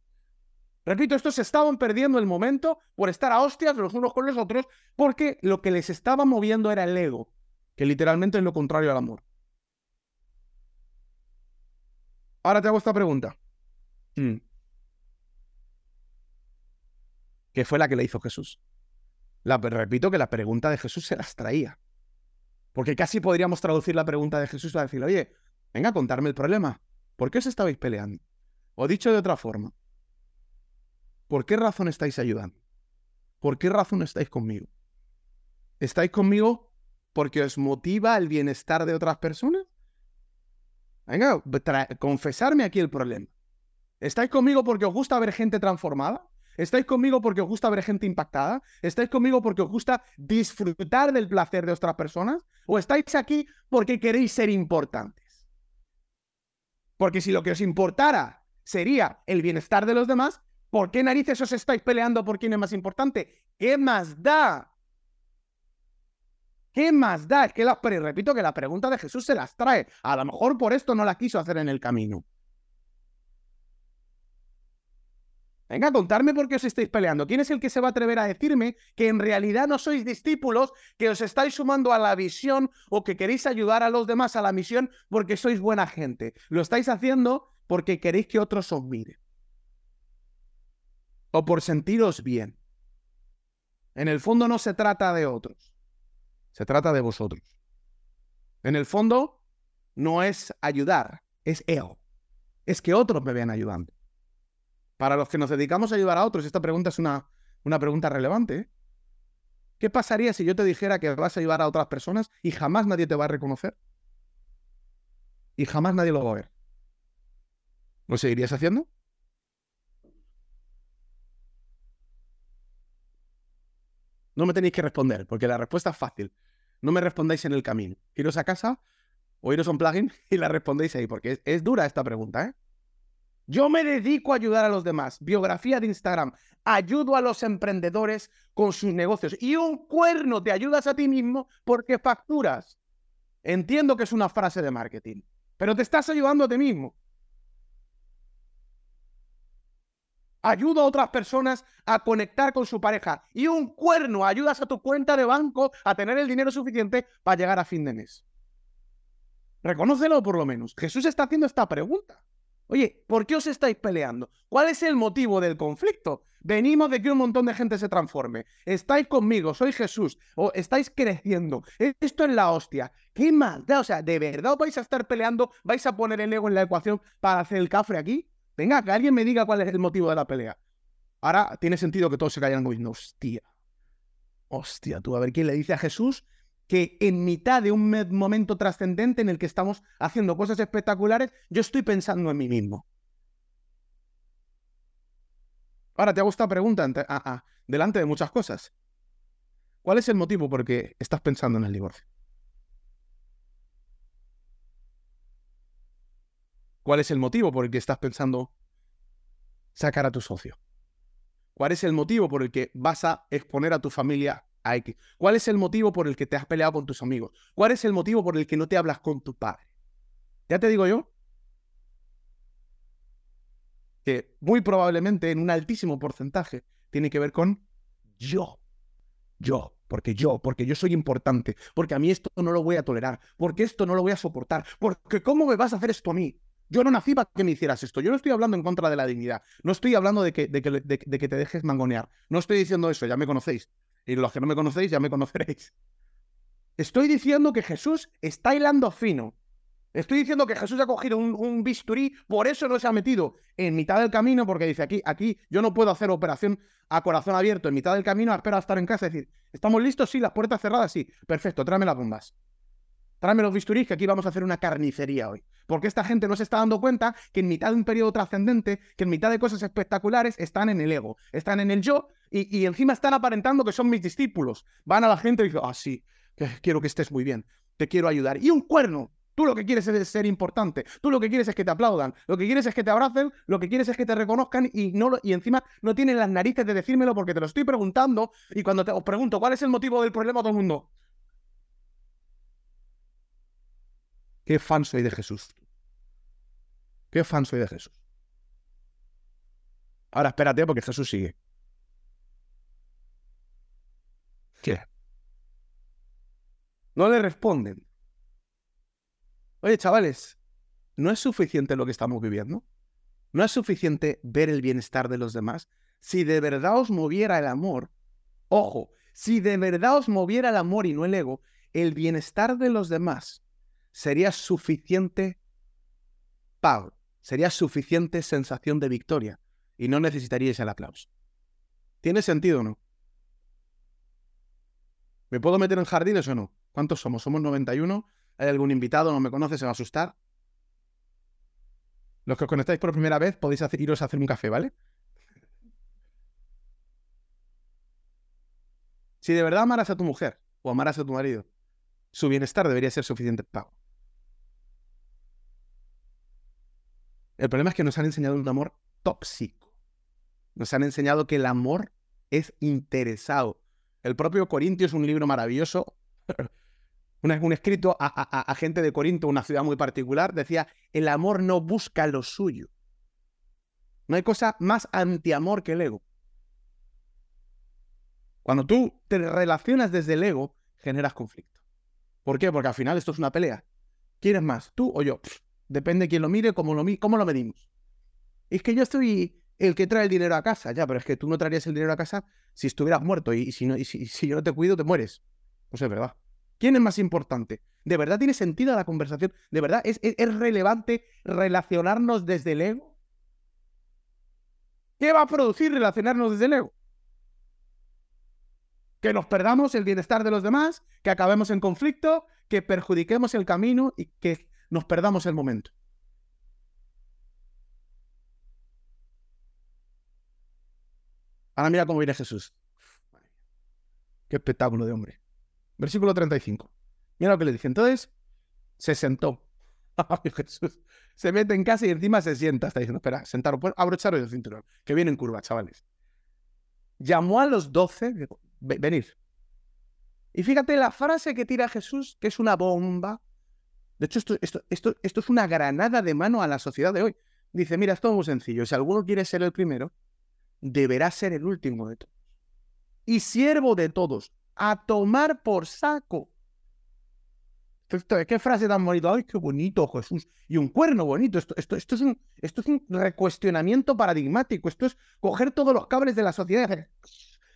Speaker 1: Repito, estos estaban perdiendo el momento por estar a hostias los unos con los otros, porque lo que les estaba moviendo era el ego, que literalmente es lo contrario al amor. Ahora te hago esta pregunta. Hmm. ¿Qué fue la que le hizo Jesús? La, repito que la pregunta de Jesús se las traía. Porque casi podríamos traducir la pregunta de Jesús a decir, oye, venga a contarme el problema. ¿Por qué os estabais peleando? O dicho de otra forma, ¿Por qué razón estáis ayudando? ¿Por qué razón estáis conmigo? ¿Estáis conmigo porque os motiva el bienestar de otras personas? Venga, confesarme aquí el problema. ¿Estáis conmigo porque os gusta ver gente transformada? ¿Estáis conmigo porque os gusta ver gente impactada? ¿Estáis conmigo porque os gusta disfrutar del placer de otras personas? ¿O estáis aquí porque queréis ser importantes? Porque si lo que os importara sería el bienestar de los demás, ¿Por qué narices os estáis peleando por quién es más importante? ¿Qué más da? ¿Qué más da? Es que la, pero repito que la pregunta de Jesús se las trae. A lo mejor por esto no la quiso hacer en el camino. Venga, contarme por qué os estáis peleando. ¿Quién es el que se va a atrever a decirme que en realidad no sois discípulos, que os estáis sumando a la visión o que queréis ayudar a los demás a la misión porque sois buena gente? Lo estáis haciendo porque queréis que otros os miren o por sentiros bien. En el fondo no se trata de otros, se trata de vosotros. En el fondo no es ayudar, es ego. Es que otros me vean ayudando. Para los que nos dedicamos a ayudar a otros, esta pregunta es una, una pregunta relevante. ¿eh? ¿Qué pasaría si yo te dijera que vas a ayudar a otras personas y jamás nadie te va a reconocer? Y jamás nadie lo va a ver. ¿Lo seguirías haciendo? No me tenéis que responder, porque la respuesta es fácil. No me respondáis en el camino. Iros a casa o iros a un plugin y la respondéis ahí, porque es, dura esta pregunta, ¿eh? Yo me dedico a ayudar a los demás. Biografía de Instagram. Ayudo a los emprendedores con sus negocios. Y un cuerno te ayudas a ti mismo porque facturas. Entiendo que es una frase de marketing, pero te estás ayudando a ti mismo. Ayuda a otras personas a conectar con su pareja y un cuerno ayudas a tu cuenta de banco a tener el dinero suficiente para llegar a fin de mes. Reconócelo por lo menos. Jesús está haciendo esta pregunta. Oye, ¿por qué os estáis peleando? ¿Cuál es el motivo del conflicto? Venimos de que un montón de gente se transforme. Estáis conmigo, soy Jesús, o estáis creciendo. Esto es la hostia. ¿Qué más O sea, ¿de verdad vais a estar peleando? ¿Vais a poner el ego en la ecuación para hacer el cafre aquí? Venga, que alguien me diga cuál es el motivo de la pelea. Ahora tiene sentido que todos se callan diciendo, hostia, hostia, tú a ver quién le dice a Jesús que en mitad de un momento trascendente en el que estamos haciendo cosas espectaculares, yo estoy pensando en mí mismo. Ahora te hago esta pregunta delante de muchas cosas. ¿Cuál es el motivo por el que estás pensando en el divorcio? ¿Cuál es el motivo por el que estás pensando sacar a tu socio? ¿Cuál es el motivo por el que vas a exponer a tu familia a X? ¿Cuál es el motivo por el que te has peleado con tus amigos? ¿Cuál es el motivo por el que no te hablas con tu padre? Ya te digo yo que muy probablemente en un altísimo porcentaje tiene que ver con yo. Yo, porque yo, porque yo soy importante, porque a mí esto no lo voy a tolerar, porque esto no lo voy a soportar, porque ¿cómo me vas a hacer esto a mí? Yo no nací para que me hicieras esto. Yo no estoy hablando en contra de la dignidad. No estoy hablando de que, de que, de, que te dejes mangonear. No estoy diciendo eso, ya me conocéis. Y los que no me conocéis, ya me conoceréis. Estoy diciendo que Jesús está hilando fino. Estoy diciendo que Jesús ha cogido un, bisturí, por eso no se ha metido en mitad del camino, porque dice aquí, aquí yo no puedo hacer operación a corazón abierto en mitad del camino, espera a estar en casa decir, ¿estamos listos? Sí, las puertas cerradas, sí. Perfecto, tráeme las bombas. Tráeme los bisturís, que aquí vamos a hacer una carnicería hoy. Porque esta gente no se está dando cuenta que en mitad de un periodo trascendente, que en mitad de cosas espectaculares, están en el ego, están en el yo y, y encima están aparentando que son mis discípulos. Van a la gente y dicen, ah, sí, quiero que estés muy bien, te quiero ayudar. Y un cuerno, Tú lo que quieres es ser importante. Tú lo que quieres es que te aplaudan. Lo que quieres es que te abracen. Lo que quieres es que te reconozcan y, no y encima no tienen las narices de decírmelo porque te lo estoy preguntando. Y cuando te, os pregunto cuál es el motivo del problema, todo el mundo. Qué fan soy de Jesús. Qué fan soy de Jesús. Ahora espérate porque Jesús sigue. ¿Qué? No le responden. Oye, chavales, ¿no es suficiente lo que estamos viviendo? ¿No es suficiente ver el bienestar de los demás? Si de verdad os moviera el amor, ojo, si de verdad os moviera el amor y no el ego, el bienestar de los demás sería suficiente pago, sería suficiente sensación de victoria y no necesitaríais el aplauso. ¿Tiene sentido o no? ¿Me puedo meter en jardines o no? ¿Cuántos somos? Somos 91 ¿Hay algún invitado? ¿No me conoce? ¿Se va a asustar? Los que os conectáis por primera vez podéis iros a hacer un café, ¿vale? Si de verdad amaras a tu mujer o amaras a tu marido, su bienestar debería ser suficiente pago. El problema es que nos han enseñado un amor tóxico. Nos han enseñado que el amor es interesado. El propio Corintio es un libro maravilloso un, escrito a, gente de Corinto, una ciudad muy particular, decía, el amor no busca lo suyo. No hay cosa más antiamor que el ego. Cuando tú te relacionas desde el ego, generas conflicto. ¿Por qué? Porque al final esto es una pelea. ¿Quién es más? ¿Tú o yo? Depende de quién lo mire, cómo lo, cómo lo medimos. es que yo estoy el que trae el dinero a casa, ya, pero es que tú no traerías el dinero a casa si estuvieras muerto y, si, no, y si yo no te cuido, te mueres. Pues es verdad. ¿Quién es más importante? ¿De verdad tiene sentido la conversación? ¿De verdad es, relevante relacionarnos desde el ego? ¿Qué va a producir relacionarnos desde el ego? Que nos perdamos el bienestar de los demás, que acabemos en conflicto, que perjudiquemos el camino y que nos perdamos el momento. Ahora mira cómo viene Jesús. Qué espectáculo de hombre. Versículo 35. Mira lo que le dice. Entonces, se sentó. Jesús. Se mete en casa y encima se sienta. Está diciendo, espera, sentaros, pues, abrocharos el cinturón, que viene en curva, chavales. Llamó a los doce, venid. Y fíjate la frase que tira Jesús, que es una bomba. De hecho, esto, esto, esto, esto es una granada de mano a la sociedad de hoy. Dice, mira, es todo muy sencillo. Si alguno quiere ser el primero, deberá ser el último de todos. Y siervo de todos a tomar por saco. ¿Qué frase tan bonita? ¡Ay, qué bonito, Jesús! Y un cuerno bonito. Esto, esto, esto, es un, esto es un recuestionamiento paradigmático. Esto es coger todos los cables de la sociedad,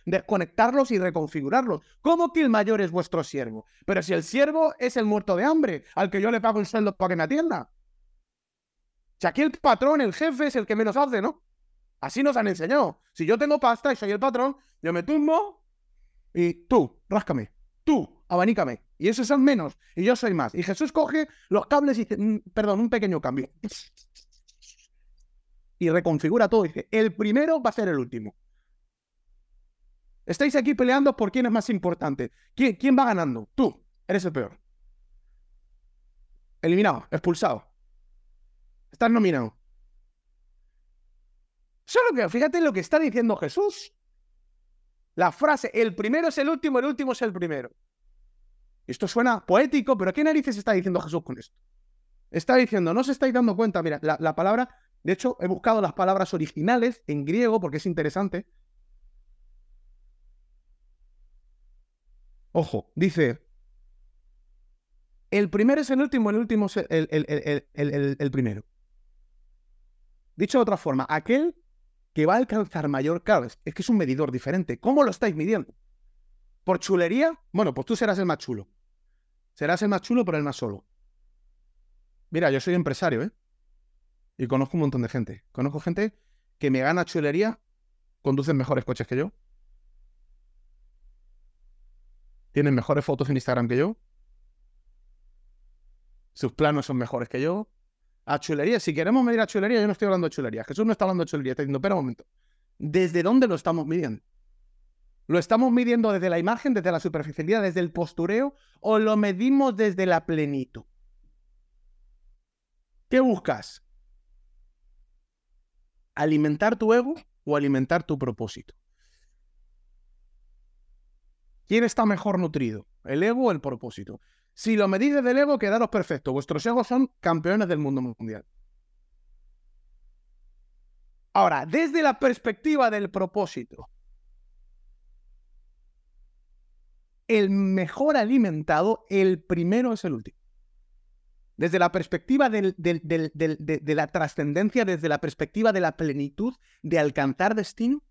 Speaker 1: desconectarlos y reconfigurarlos. ¿Cómo que el mayor es vuestro siervo? Pero si el siervo es el muerto de hambre, al que yo le pago un sueldo para que me atienda. Si aquí el patrón, el jefe, es el que menos hace, ¿no? Así nos han enseñado. Si yo tengo pasta y soy el patrón, yo me tumbo, y tú, ráscame, tú, abanícame. Y esos son menos, y yo soy más. Y Jesús coge los cables y dice, mm, perdón, un pequeño cambio. Y reconfigura todo. Dice, el primero va a ser el último. Estáis aquí peleando por quién es más importante. ¿Quién, va ganando? Tú, eres el peor. Eliminado, expulsado. Estás nominado. Solo que fíjate lo que está diciendo Jesús. La frase, el primero es el último, el último es el primero. Esto suena poético, pero ¿qué narices está diciendo Jesús con esto? Está diciendo, no se estáis dando cuenta, mira, la, palabra, de hecho, he buscado las palabras originales en griego porque es interesante. Ojo, dice, el primero es el último, el último es el, primero. Dicho de otra forma, aquel que va a alcanzar mayor claro, es, que es un medidor diferente. ¿Cómo lo estáis midiendo? ¿Por chulería? Bueno, pues tú serás el más chulo. Serás el más chulo, pero el más solo. Mira, yo soy empresario, ¿eh? Y conozco un montón de gente. Conozco gente que me gana chulería, conducen mejores coches que yo. Tienen mejores fotos en Instagram que yo. Sus planos son mejores que yo. a chulería. Si queremos medir a chulería, yo no estoy hablando de chulería. Jesús no está hablando de chulería. Está diciendo, espera un momento. ¿Desde dónde lo estamos midiendo? ¿Lo estamos midiendo desde la imagen, desde la superficialidad, desde el postureo o lo medimos desde la plenitud? ¿Qué buscas? ¿Alimentar tu ego o alimentar tu propósito? ¿Quién está mejor nutrido? ¿El ego o el propósito? Si lo medís desde el ego, quedaros perfecto. Vuestros egos son campeones del mundo mundial. Ahora, desde la perspectiva del propósito, el mejor alimentado, el primero es el último. Desde la perspectiva de la trascendencia, desde la perspectiva de la plenitud, de alcanzar destino,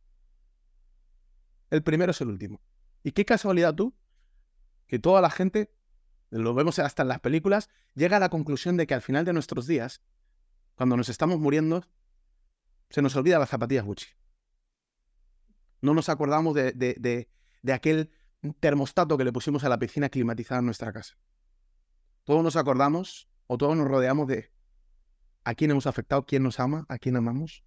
Speaker 1: el primero es el último. Y qué casualidad tú, que toda la gente, lo vemos hasta en las películas, llega a la conclusión de que al final de nuestros días, cuando nos estamos muriendo, se nos olvida las zapatillas Gucci. No nos acordamos de, de aquel termostato que le pusimos a la piscina climatizada en nuestra casa. Todos nos acordamos o todos nos rodeamos de a quién hemos afectado, quién nos ama, a quién amamos,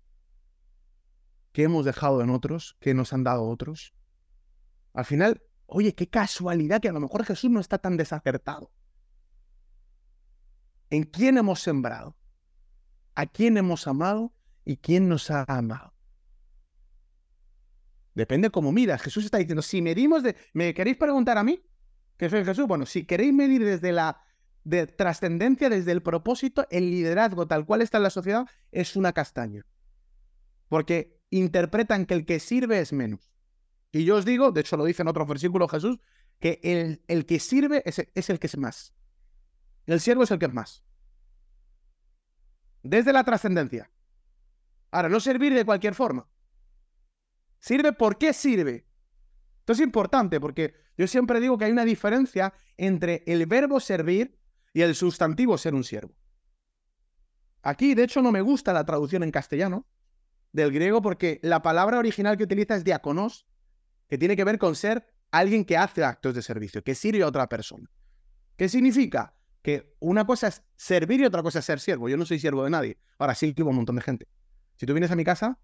Speaker 1: qué hemos dejado en otros, qué nos han dado otros. Al final, oye, qué casualidad que a lo mejor Jesús no está tan desacertado. ¿En quién hemos sembrado? ¿A quién hemos amado? ¿Y quién nos ha amado? Depende cómo miras. Jesús está diciendo, si medimos de... ¿Me queréis preguntar a mí? ¿Qué soy Jesús? Bueno, si queréis medir desde la de trascendencia, desde el propósito, el liderazgo tal cual está en la sociedad es una castaña. Porque interpretan que el que sirve es menos. Y yo os digo, de hecho lo dice en otro versículo Jesús, que el, el que sirve es, es el que es más. El siervo es el que es más. Desde la trascendencia. Ahora, no servir de cualquier forma. ¿Sirve? ¿Por qué sirve? Esto es importante porque yo siempre digo que hay una diferencia entre el verbo servir y el sustantivo ser un siervo. Aquí, de hecho, no me gusta la traducción en castellano del griego porque la palabra original que utiliza es diaconos, que tiene que ver con ser alguien que hace actos de servicio, que sirve a otra persona. ¿Qué significa? Que una cosa es servir y otra cosa es ser siervo. Yo no soy siervo de nadie. Ahora sí, tuvo un montón de gente. Si tú vienes a mi casa,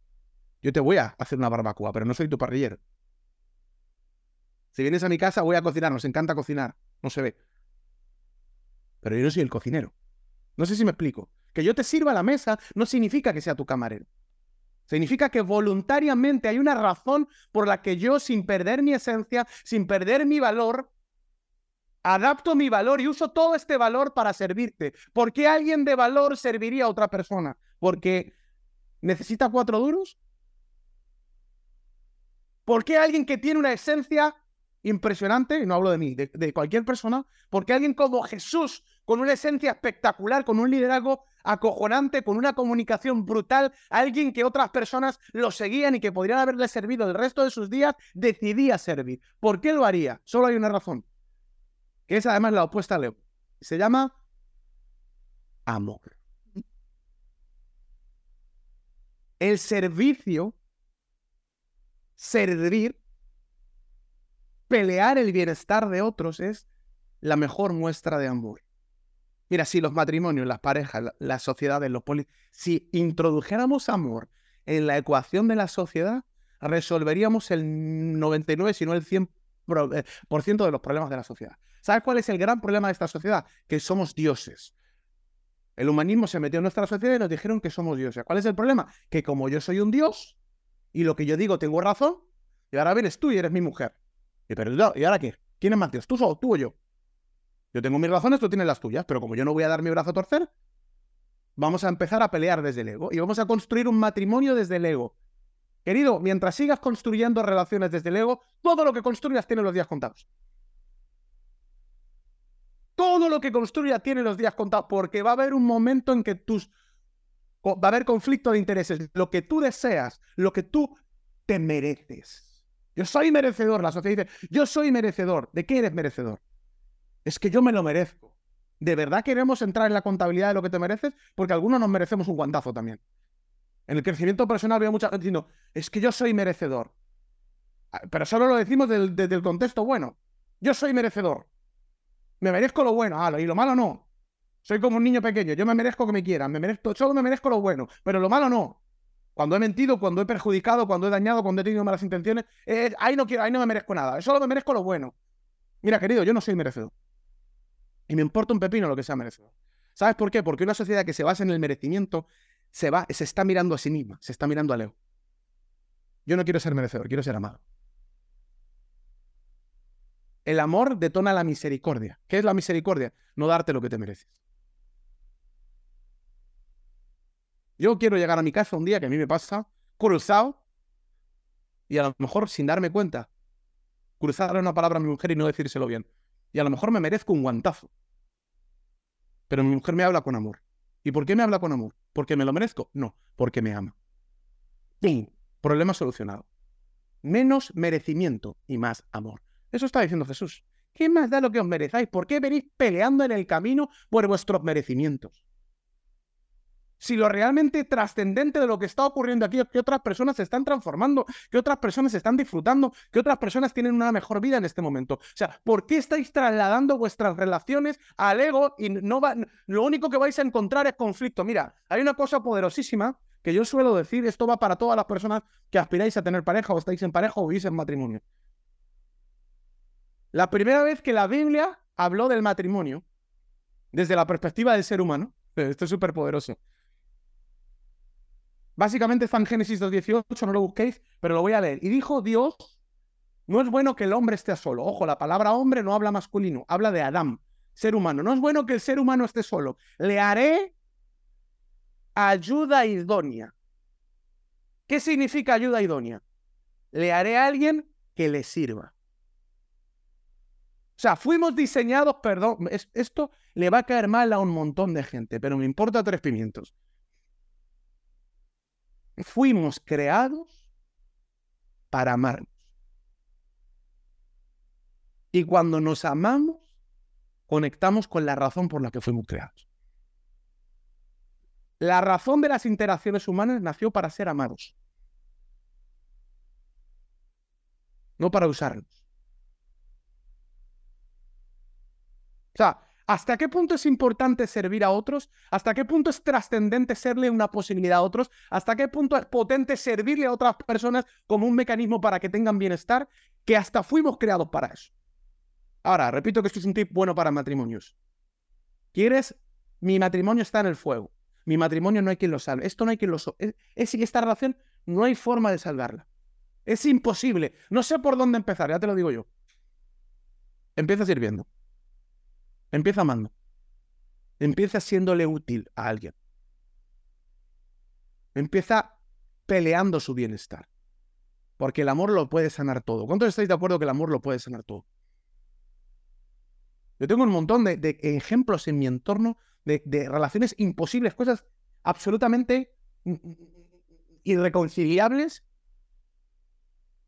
Speaker 1: yo te voy a hacer una barbacoa, pero no soy tu parrillero. Si vienes a mi casa, voy a cocinar. Nos encanta cocinar. No se ve. Pero yo no soy el cocinero. No sé si me explico. Que yo te sirva a la mesa no significa que sea tu camarero. Significa que voluntariamente hay una razón por la que yo, sin perder mi esencia, sin perder mi valor, adapto mi valor y uso todo este valor para servirte. ¿Por qué alguien de valor serviría a otra persona? ¿Porque necesita cuatro duros? ¿Por qué alguien que tiene una esencia impresionante, y no hablo de mí, de, cualquier persona, porque alguien como Jesús, con una esencia espectacular, con un liderazgo acojonante, con una comunicación brutal, alguien que otras personas lo seguían y que podrían haberle servido el resto de sus días, decidía servir. ¿Por qué lo haría? Solo hay una razón, que es además la opuesta a Leo. Se llama amor. El servicio, servir, pelear el bienestar de otros es la mejor muestra de amor. Mira, si los matrimonios, las parejas, las sociedades, los polis, si introdujéramos amor en la ecuación de la sociedad, resolveríamos el 99, si no el 100% eh, de los problemas de la sociedad. ¿Sabes cuál es el gran problema de esta sociedad? Que somos dioses. El humanismo se metió en nuestra sociedad y nos dijeron que somos dioses. ¿Cuál es el problema? Que como yo soy un dios y lo que yo digo tengo razón, y ahora vienes tú y eres mi mujer. Y, pero, ¿y ahora qué? ¿Quién es más Dios? ¿Tú, ¿Tú o yo? Yo tengo mis razones, tú tienes las tuyas, pero como yo no voy a dar mi brazo a torcer, vamos a empezar a pelear desde el ego y vamos a construir un matrimonio desde el ego. Querido, mientras sigas construyendo relaciones desde el ego, todo lo que construyas tiene los días contados. Todo lo que construyas tiene los días contados, porque va a haber un momento en que tus va a haber conflicto de intereses. Lo que tú deseas, lo que tú te mereces. Yo soy merecedor. La sociedad dice, yo soy merecedor. ¿De qué eres merecedor? Es que yo me lo merezco. ¿De verdad queremos entrar en la contabilidad de lo que te mereces? Porque algunos nos merecemos un guantazo también. En el crecimiento personal veo mucha gente diciendo, es que yo soy merecedor. Ah, pero solo lo decimos desde el contexto bueno. Yo soy merecedor. Me merezco lo bueno, ah, y lo malo no. Soy como un niño pequeño, yo me merezco que me quieran, me merezco, solo me merezco lo bueno, pero lo malo no. Cuando he mentido, cuando he perjudicado, cuando he dañado, cuando he tenido malas intenciones, eh, ahí no quiero, ahí no me merezco nada, solo me merezco lo bueno. Mira, querido, yo no soy merecedor. Y me importa un pepino lo que sea merecedor. ¿Sabes por qué? Porque una sociedad que se basa en el merecimiento se, va, se está mirando a sí misma, se está mirando a Leo. Yo no quiero ser merecedor, quiero ser amado. El amor detona la misericordia. ¿Qué es la misericordia? No darte lo que te mereces. Yo quiero llegar a mi casa un día que a mí me pasa cruzado y a lo mejor sin darme cuenta, cruzar una palabra a mi mujer y no decírselo bien. Y a lo mejor me merezco un guantazo. Pero mi mujer me habla con amor. ¿Y por qué me habla con amor? ¿Porque me lo merezco? No, porque me ama. ¡Pum! Problema solucionado. Menos merecimiento y más amor. Eso está diciendo Jesús. ¿Qué más da lo que os merezáis? ¿Por qué venís peleando en el camino por vuestros merecimientos? Si lo realmente trascendente de lo que está ocurriendo aquí es que otras personas se están transformando, que otras personas se están disfrutando, que otras personas tienen una mejor vida en este momento. O sea, ¿por qué estáis trasladando vuestras relaciones al ego y no va, lo único que vais a encontrar es conflicto? Mira, hay una cosa poderosísima que yo suelo decir, esto va para todas las personas que aspiráis a tener pareja o estáis en pareja o vivís en matrimonio. La primera vez que la Biblia habló del matrimonio, desde la perspectiva del ser humano, esto es súper poderoso, Básicamente está en Génesis 2.18, no lo busquéis, pero lo voy a leer. Y dijo Dios, no es bueno que el hombre esté solo. Ojo, la palabra hombre no habla masculino, habla de Adán, ser humano. No es bueno que el ser humano esté solo. Le haré ayuda idónea. ¿Qué significa ayuda idónea? Le haré a alguien que le sirva. O sea, fuimos diseñados, perdón, esto le va a caer mal a un montón de gente, pero me importa tres pimientos fuimos creados para amarnos. Y cuando nos amamos, conectamos con la razón por la que fuimos creados. La razón de las interacciones humanas nació para ser amados, no para usarnos. O sea, ¿Hasta qué punto es importante servir a otros? ¿Hasta qué punto es trascendente serle una posibilidad a otros? ¿Hasta qué punto es potente servirle a otras personas como un mecanismo para que tengan bienestar? Que hasta fuimos creados para eso. Ahora, repito que esto es un tip bueno para matrimonios. ¿Quieres? Mi matrimonio está en el fuego. Mi matrimonio no hay quien lo salve. Esto no hay quien lo salve. Es, esta relación no hay forma de salvarla. Es imposible. No sé por dónde empezar, ya te lo digo yo. Empieza sirviendo. Empieza amando. Empieza siéndole útil a alguien. Empieza peleando su bienestar. Porque el amor lo puede sanar todo. ¿Cuántos estáis de acuerdo que el amor lo puede sanar todo? Yo tengo un montón de, ejemplos en mi entorno de, de, relaciones imposibles, cosas absolutamente irreconciliables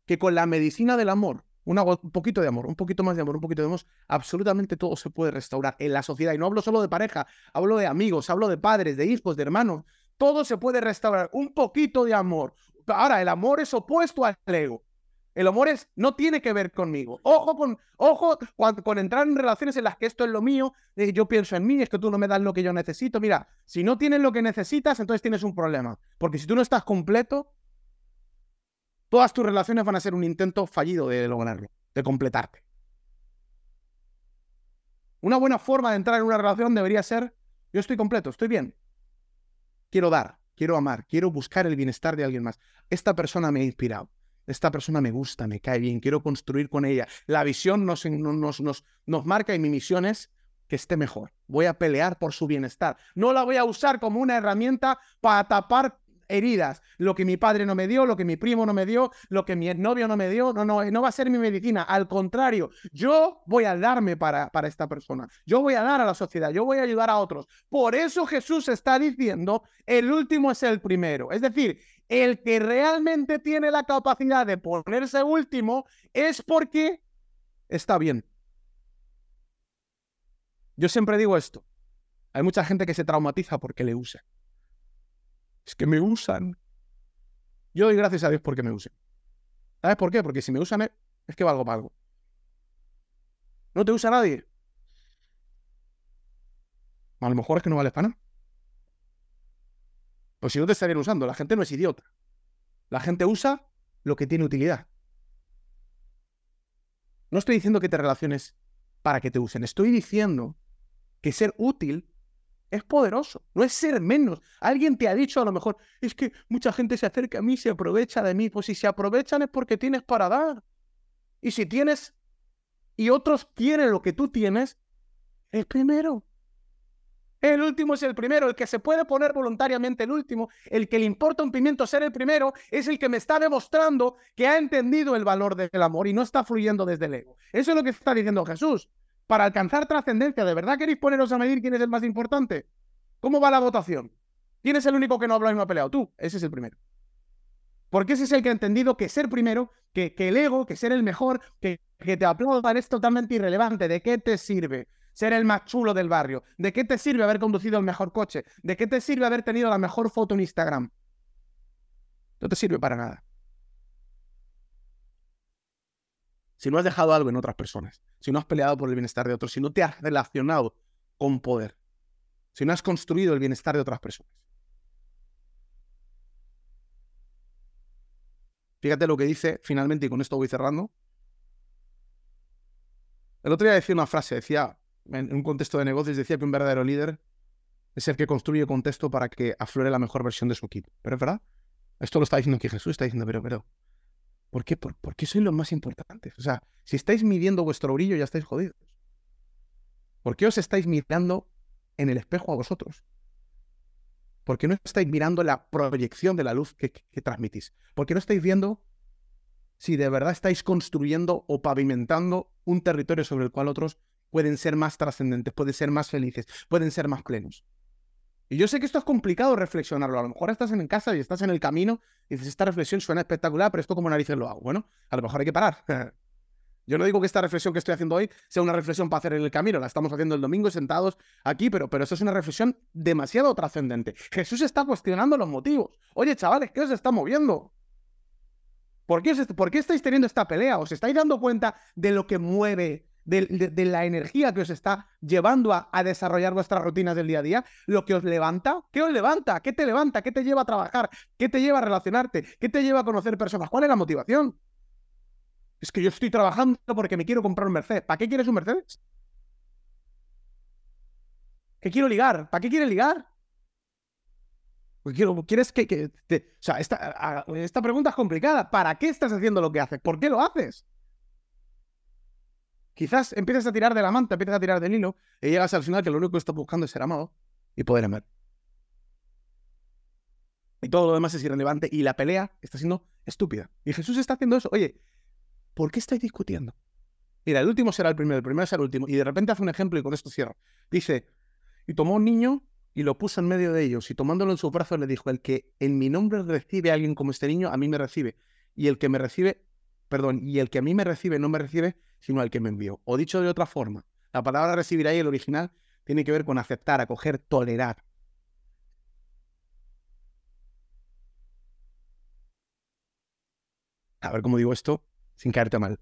Speaker 1: que con la medicina del amor un poquito de amor, un poquito más de amor, un poquito de amor, absolutamente todo se puede restaurar en la sociedad. Y no hablo solo de pareja, hablo de amigos, hablo de padres, de hijos, de hermanos. Todo se puede restaurar. Un poquito de amor. Ahora, el amor es opuesto al ego. El amor es, no tiene que ver conmigo. Ojo con, ojo con, entrar en relaciones en las que esto es lo mío, yo pienso en mí, es que tú no me das lo que yo necesito. Mira, si no tienes lo que necesitas, entonces tienes un problema. Porque si tú no estás completo, Todas tus relaciones van a ser un intento fallido de lograrlo, de completarte. Una buena forma de entrar en una relación debería ser, yo estoy completo, estoy bien. Quiero dar, quiero amar, quiero buscar el bienestar de alguien más. Esta persona me ha inspirado. Esta persona me gusta, me cae bien, quiero construir con ella. La visión nos, nos, nos, nos marca y mi misión es que esté mejor. Voy a pelear por su bienestar. No la voy a usar como una herramienta para tapar heridas. Lo que mi padre no me dio, lo que mi primo no me dio, lo que mi novio no me dio, no, no, no va a ser mi medicina. Al contrario, yo voy a darme para, para esta persona. Yo voy a dar a la sociedad, yo voy a ayudar a otros. Por eso Jesús está diciendo, el último es el primero. Es decir, el que realmente tiene la capacidad de ponerse último es porque está bien. Yo siempre digo esto. Hay mucha gente que se traumatiza porque le usa. Es que me usan. Yo doy gracias a Dios porque me usen. ¿Sabes por qué? Porque si me usan es que valgo para algo. No te usa nadie. A lo mejor es que no vale para nada. Pues si no te estarían usando, la gente no es idiota. La gente usa lo que tiene utilidad. No estoy diciendo que te relaciones para que te usen, estoy diciendo que ser útil es poderoso, no es ser menos. Alguien te ha dicho a lo mejor, es que mucha gente se acerca a mí, se aprovecha de mí. Pues si se aprovechan es porque tienes para dar. Y si tienes y otros quieren lo que tú tienes, el primero. El último es el primero, el que se puede poner voluntariamente el último, el que le importa un pimiento ser el primero, es el que me está demostrando que ha entendido el valor del amor y no está fluyendo desde el ego. Eso es lo que está diciendo Jesús. Para alcanzar trascendencia, ¿de verdad queréis poneros a medir quién es el más importante? ¿Cómo va la votación? ¿Quién es el único que no habla y no ha peleado? Tú, ese es el primero. Porque ese es el que ha entendido que ser primero, que, que el ego, que ser el mejor, que, que te aplaudan es totalmente irrelevante. ¿De qué te sirve? ser el más chulo del barrio? ¿De qué te sirve haber conducido el mejor coche? ¿De qué te sirve haber tenido la mejor foto en Instagram? No te sirve para nada. Si no has dejado algo en otras personas, si no has peleado por el bienestar de otros, si no te has relacionado con poder, si no has construido el bienestar de otras personas. Fíjate lo que dice finalmente, y con esto voy cerrando. El otro día decía una frase, decía, en un contexto de negocios, decía que un verdadero líder es el que construye contexto para que aflore la mejor versión de su equipo. Pero es verdad. Esto lo está diciendo aquí Jesús, está diciendo, pero, pero, ¿por qué? ¿Por, qué sois los más importantes? O sea, si estáis midiendo vuestro brillo, ya estáis jodidos. ¿Por qué os estáis mirando en el espejo a vosotros? ¿Por qué no estáis mirando la proyección de la luz que, que transmitís? ¿Por qué no estáis viendo si de verdad estáis construyendo o pavimentando un territorio sobre el cual otros pueden ser más trascendentes, pueden ser más felices, pueden ser más plenos. Y yo sé que esto es complicado reflexionarlo. A lo mejor estás en casa y estás en el camino y dices, esta reflexión suena espectacular, pero esto como narices lo hago. Bueno, a lo mejor hay que parar. Yo no digo que esta reflexión que estoy haciendo hoy sea una reflexión para hacer en el camino, la estamos haciendo el domingo sentados aquí, pero, pero esto es una reflexión demasiado trascendente. Jesús está cuestionando los motivos. Oye, chavales, ¿qué os está moviendo? ¿Por qué, ¿Por qué estáis teniendo esta pelea? ¿Os estáis dando cuenta de lo que mueve de, la energía que os está llevando a, desarrollar vuestras rutinas del día a día, lo que os levanta, ¿qué os levanta? ¿Qué te levanta? ¿Qué te lleva a trabajar? ¿Qué te lleva a relacionarte? ¿Qué te lleva a conocer personas? ¿Cuál es la motivación? Es que yo estoy trabajando porque me quiero comprar un Mercedes. ¿Para qué quieres un Mercedes? ¿Qué quiero ligar? ¿Para qué quieres ligar? quiero, ¿Quieres que, O sea, esta pregunta es complicada. ¿Para qué estás haciendo lo que haces? ¿Por qué lo haces? Quizás empieces a tirar de la manta, empiezas a tirar del hilo y llegas al final que lo único que estás buscando es ser amado y poder amar. Y todo lo demás es irrelevante y la pelea está siendo estúpida. Y Jesús está haciendo eso. Oye, ¿por qué estáis discutiendo? Mira, el último será el primero, el primero será el último. Y de repente hace un ejemplo y con esto cierro. Dice, y tomó un niño y lo puso en medio de ellos y tomándolo en sus brazos le dijo, el que en mi nombre recibe a alguien como este niño, a mí me recibe. Y el que me recibe, perdón, y el que a mí me recibe no me recibe, sino al que me envió. O dicho de otra forma, la palabra recibir ahí, el original, tiene que ver con aceptar, acoger, tolerar. A ver cómo digo esto sin caerte mal.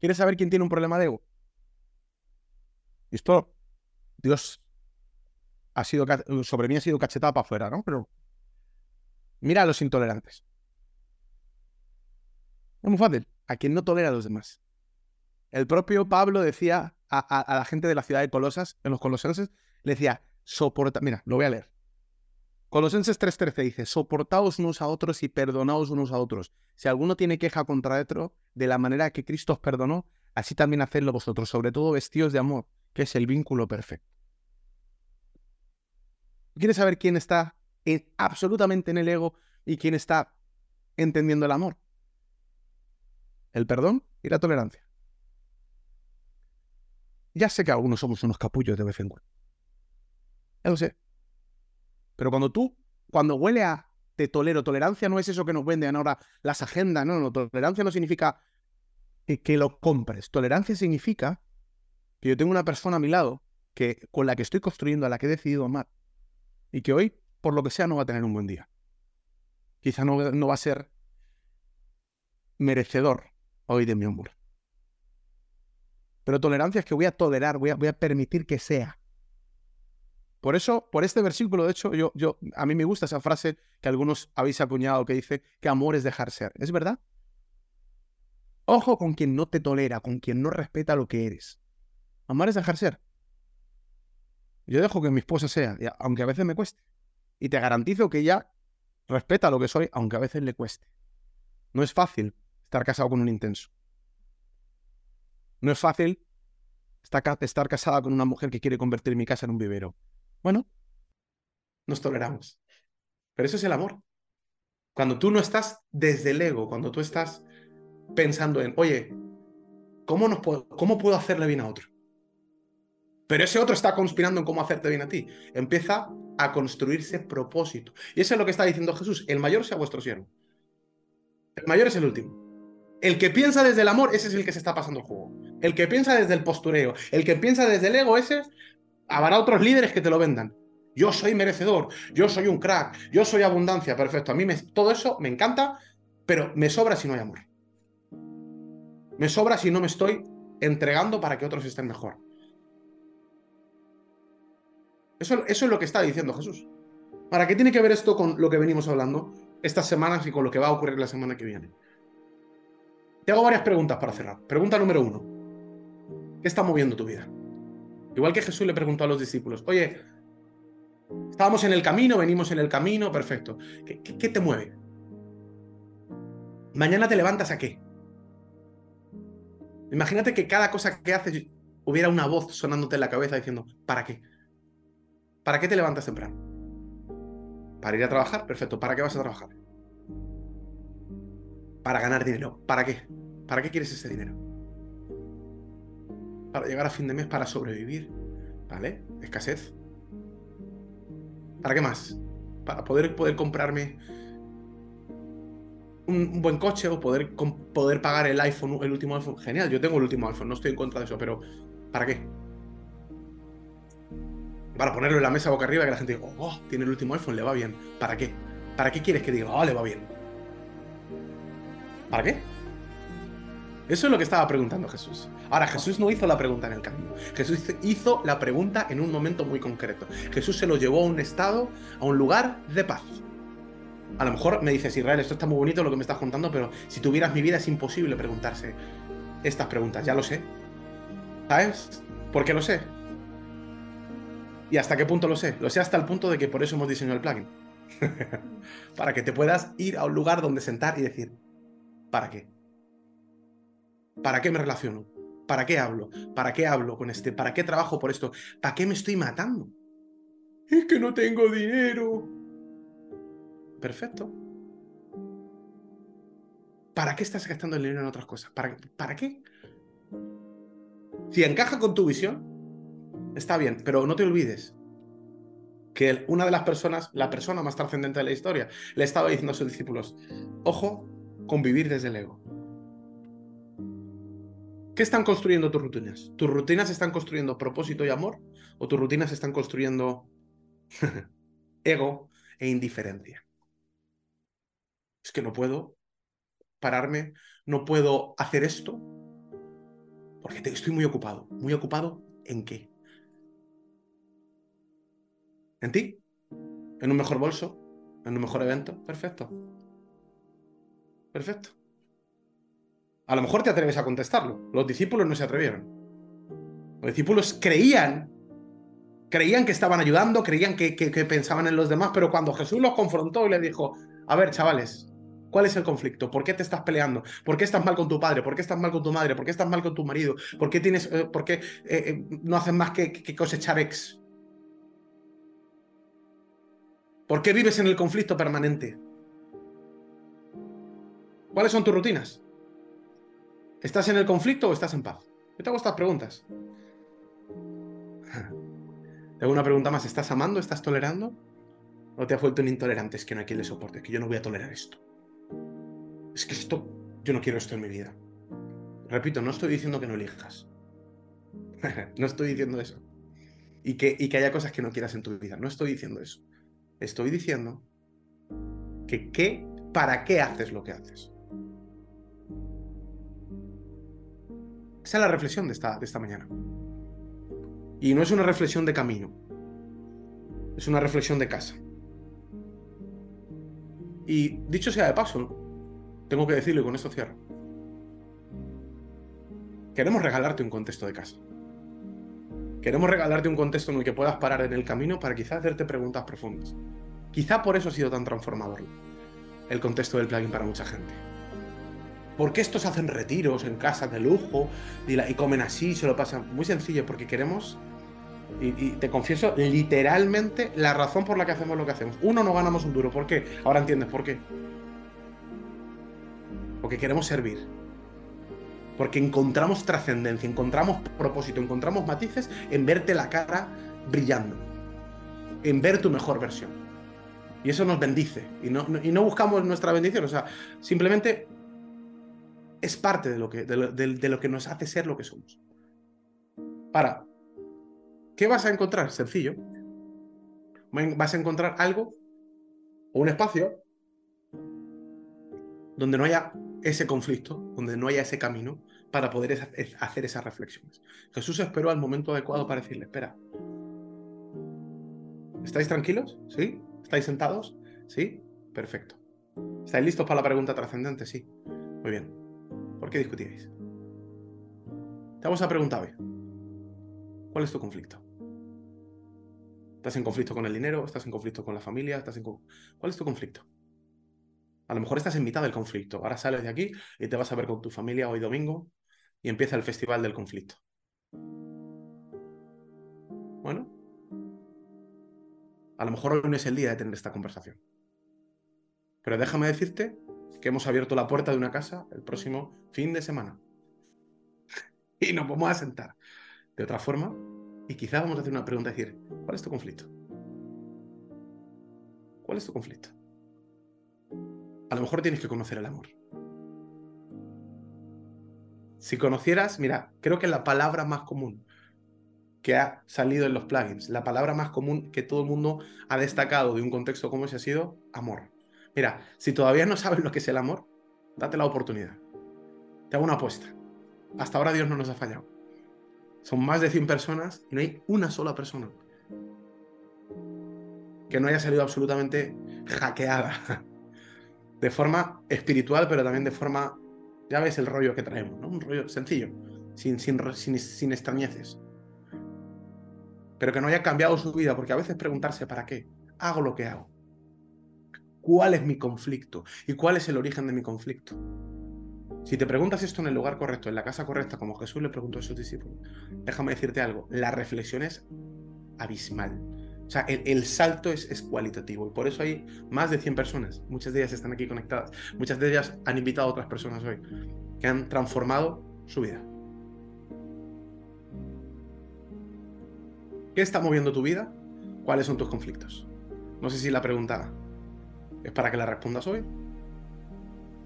Speaker 1: ¿Quieres saber quién tiene un problema de ego? Esto, Dios ha sido, sobre mí ha sido cachetada para afuera, ¿no? Pero mira a los intolerantes. Es muy fácil. A quien no tolera a los demás. El propio Pablo decía a, la gente de la ciudad de Colosas, en los colosenses, le decía, soporta. Mira, lo voy a leer. Colosenses 3:13 dice, soportaos unos a otros y perdonaos unos a otros. Si alguno tiene queja contra otro, de la manera que Cristo os perdonó, así también hacedlo vosotros, sobre todo vestidos de amor, que es el vínculo perfecto. ¿Quieres saber quién está absolutamente en el ego y quién está entendiendo el amor? el perdón y la tolerancia. Ya sé que algunos somos unos capullos de vez en cuando. Ya lo sé. Pero cuando tú, cuando huele a te tolero, tolerancia no es eso que nos venden ahora las agendas, no, no, tolerancia no significa que, que lo compres. Tolerancia significa que yo tengo una persona a mi lado que, con la que estoy construyendo, a la que he decidido amar, y que hoy, por lo que sea, no va a tener un buen día. Quizá no, no va a ser merecedor hoy de mi amor. Pero tolerancia es que voy a tolerar, voy a, voy a permitir que sea. Por eso, por este versículo, de hecho, yo, yo, a mí me gusta esa frase que algunos habéis acuñado que dice que amor es dejar ser. ¿Es verdad? Ojo con quien no te tolera, con quien no respeta lo que eres. Amar es dejar ser. Yo dejo que mi esposa sea, aunque a veces me cueste. Y te garantizo que ella respeta lo que soy, aunque a veces le cueste. No es fácil estar casado con un intenso. No es fácil estar casada con una mujer que quiere convertir mi casa en un vivero. Bueno, nos toleramos. Pero eso es el amor. Cuando tú no estás desde el ego, cuando tú estás pensando en, oye, ¿cómo, nos puedo, ¿cómo puedo hacerle bien a otro? Pero ese otro está conspirando en cómo hacerte bien a ti. Empieza a construirse propósito. Y eso es lo que está diciendo Jesús. El mayor sea vuestro siervo. El mayor es el último. El que piensa desde el amor, ese es el que se está pasando el juego. El que piensa desde el postureo, el que piensa desde el ego, ese, habrá otros líderes que te lo vendan. Yo soy merecedor, yo soy un crack, yo soy abundancia, perfecto. A mí me, todo eso me encanta, pero me sobra si no hay amor. Me sobra si no me estoy entregando para que otros estén mejor. Eso, es lo que está diciendo Jesús. ¿Para qué tiene que ver esto con lo que venimos hablando estas semanas y con lo que va a ocurrir la semana que viene? Te hago varias preguntas para cerrar. Pregunta número uno. ¿Qué está moviendo tu vida? Igual que Jesús le preguntó a los discípulos, oye, estábamos en el camino, venimos en el camino, perfecto. ¿Qué, qué te mueve? Mañana te levantas a qué? Imagínate que cada cosa que haces hubiera una voz sonándote en la cabeza diciendo, ¿para qué? ¿Para qué te levantas temprano? ¿Para ir a trabajar? Perfecto. ¿Para qué vas a trabajar? Para ganar dinero. ¿Para qué? ¿Para qué quieres ese dinero? Para llegar a fin de mes, para sobrevivir. ¿Vale? Escasez. ¿Para qué más? Para poder, poder comprarme un, buen coche o poder, poder pagar el iPhone, el último iPhone. Genial, yo tengo el último iPhone, no estoy en contra de eso, pero ¿para qué? Para ponerlo en la mesa boca arriba que la gente diga, oh, tiene el último iPhone, le va bien. ¿Para qué? ¿Para qué quieres que diga, oh, le va bien? ¿Para qué? Eso es lo que estaba preguntando Jesús. Ahora, Jesús no hizo la pregunta en el camino. Jesús hizo la pregunta en un momento muy concreto. Jesús se lo llevó a un estado, a un lugar de paz. A lo mejor me dices, Israel, esto está muy bonito lo que me estás contando, pero si tuvieras mi vida es imposible preguntarse estas preguntas. Ya lo sé. ¿Sabes? ¿Por qué lo sé? ¿Y hasta qué punto lo sé? Lo sé hasta el punto de que por eso hemos diseñado el plugin. para que te puedas ir a un lugar donde sentar y decir, ¿para qué? ¿Para qué me relaciono? ¿Para qué hablo? ¿Para qué hablo con este? ¿Para qué trabajo por esto? ¿Para qué me estoy matando? Es que no tengo dinero. Perfecto. ¿Para qué estás gastando el dinero en otras cosas? ¿Para, ¿Para qué? Si encaja con tu visión, está bien, pero no te olvides que una de las personas, la persona más trascendente de la historia, le estaba diciendo a sus discípulos, ojo con vivir desde el ego. ¿Qué están construyendo tus rutinas? ¿Tus rutinas están construyendo propósito y amor? ¿O tus rutinas están construyendo ego e indiferencia? es que no puedo pararme, no puedo hacer esto, porque estoy muy ocupado. ¿Muy ocupado en qué? ¿En ti? ¿En un mejor bolso? ¿En un mejor evento? Perfecto. Perfecto. A lo mejor te atreves a contestarlo. Los discípulos no se atrevieron. Los discípulos creían, creían que estaban ayudando, creían que, que pensaban en los demás, pero cuando Jesús los confrontó y les dijo, a ver, chavales, ¿Cuál es el conflicto? ¿Por qué te estás peleando? ¿Por qué estás mal con tu padre? ¿Por qué estás mal con tu madre? ¿Por qué estás mal con tu marido? ¿Por qué, tienes, eh, por qué eh, eh, no haces más que, que cosechar ex? ¿Por qué vives en el conflicto permanente? ¿Cuáles son tus rutinas? ¿Estás en el conflicto o estás en paz? Yo te hago estas preguntas. Te hago una pregunta más. ¿Estás amando? ¿Estás tolerando? ¿O te has vuelto un intolerante? Es que no hay quien le soporte. Es que yo no voy a tolerar esto es que esto, yo no quiero esto en mi vida. Repito, no estoy diciendo que no elijas. no estoy diciendo eso. Y que, y que haya cosas que no quieras en tu vida. No estoy diciendo eso. Estoy diciendo que qué, para qué haces lo que haces. Esa es la reflexión de esta, de esta mañana. Y no es una reflexión de camino, es una reflexión de casa. Y dicho sea de paso, tengo que decirlo y con esto cierro. Queremos regalarte un contexto de casa. Queremos regalarte un contexto en el que puedas parar en el camino para quizás hacerte preguntas profundas. Quizá por eso ha sido tan transformador el contexto del plugin para mucha gente. ¿Por qué estos hacen retiros en casas de lujo y, comen así y se lo pasan? Muy sencillo, porque queremos, y, te confieso, literalmente la razón por la que hacemos lo que hacemos. Uno, no ganamos un duro. ¿Por qué? Ahora entiendes por qué. Porque queremos servir. Porque encontramos trascendencia, encontramos propósito, encontramos matices en verte la cara brillando. En ver tu mejor versión. Y eso nos bendice. Y no, buscamos nuestra bendición. O sea, simplemente es parte de lo, que, de lo, que nos hace ser lo que somos. Para, ¿qué vas a encontrar? Sencillo. Vas a encontrar algo o un espacio donde no haya ese conflicto, donde no haya ese camino para poder hacer esas reflexiones. Jesús esperó al momento adecuado para decirle, espera, ¿estáis tranquilos? ¿Sí? ¿Estáis sentados? ¿Sí? Perfecto. ¿Estáis listos para la pregunta trascendente? Sí. Muy bien. ¿Por qué discutíais? Te vamos a preguntar hoy. ¿Cuál es tu conflicto? ¿Estás en conflicto con el dinero? ¿Estás en conflicto con la familia? ¿Estás en ¿Cuál es tu conflicto? A lo mejor estás en mitad del conflicto. Ahora sales de aquí y te vas a ver con tu familia hoy domingo y empieza el festival del conflicto. Bueno, a lo mejor hoy no es el día de tener esta conversación. Pero déjame decirte que hemos abierto la puerta de una casa el próximo fin de semana. y nos vamos a sentar de otra forma y quizás vamos a hacer una pregunta, decir, ¿cuál es tu conflicto? ¿Cuál es tu conflicto? A lo mejor tienes que conocer el amor. Si conocieras, mira, creo que la palabra más común que ha salido en los plugins, la palabra más común que todo el mundo ha destacado de un contexto como ese ha sido amor. Mira, si todavía no sabes lo que es el amor, date la oportunidad. Te hago una apuesta. Hasta ahora Dios no nos ha fallado. Son más de 100 personas y no hay una sola persona que no haya salido absolutamente hackeada. De forma espiritual, pero también de forma, ya ves el rollo que traemos, ¿no? Un rollo sencillo, sin, sin, sin, sin extrañeces. Pero que no haya cambiado su vida, porque a veces preguntarse, ¿para qué? Hago lo que hago cuál es mi conflicto y cuál es el origen de mi conflicto. Si te preguntas esto en el lugar correcto, en la casa correcta, como Jesús le preguntó a sus discípulos, déjame decirte algo, la reflexión es abismal. Sea, el, salto es, es, cualitativo y por eso hay más de 100 personas, muchas de ellas están aquí conectadas, muchas de ellas han invitado a otras personas hoy, que han transformado su vida. ¿Qué está moviendo tu vida? ¿Cuáles son tus conflictos? No sé si la pregunta ¿Es para que la respondas hoy?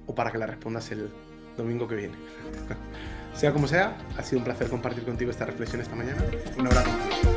Speaker 1: ¿O para que la respondas el domingo que viene? sea como sea, ha sido un placer compartir contigo esta reflexión esta mañana. Un abrazo.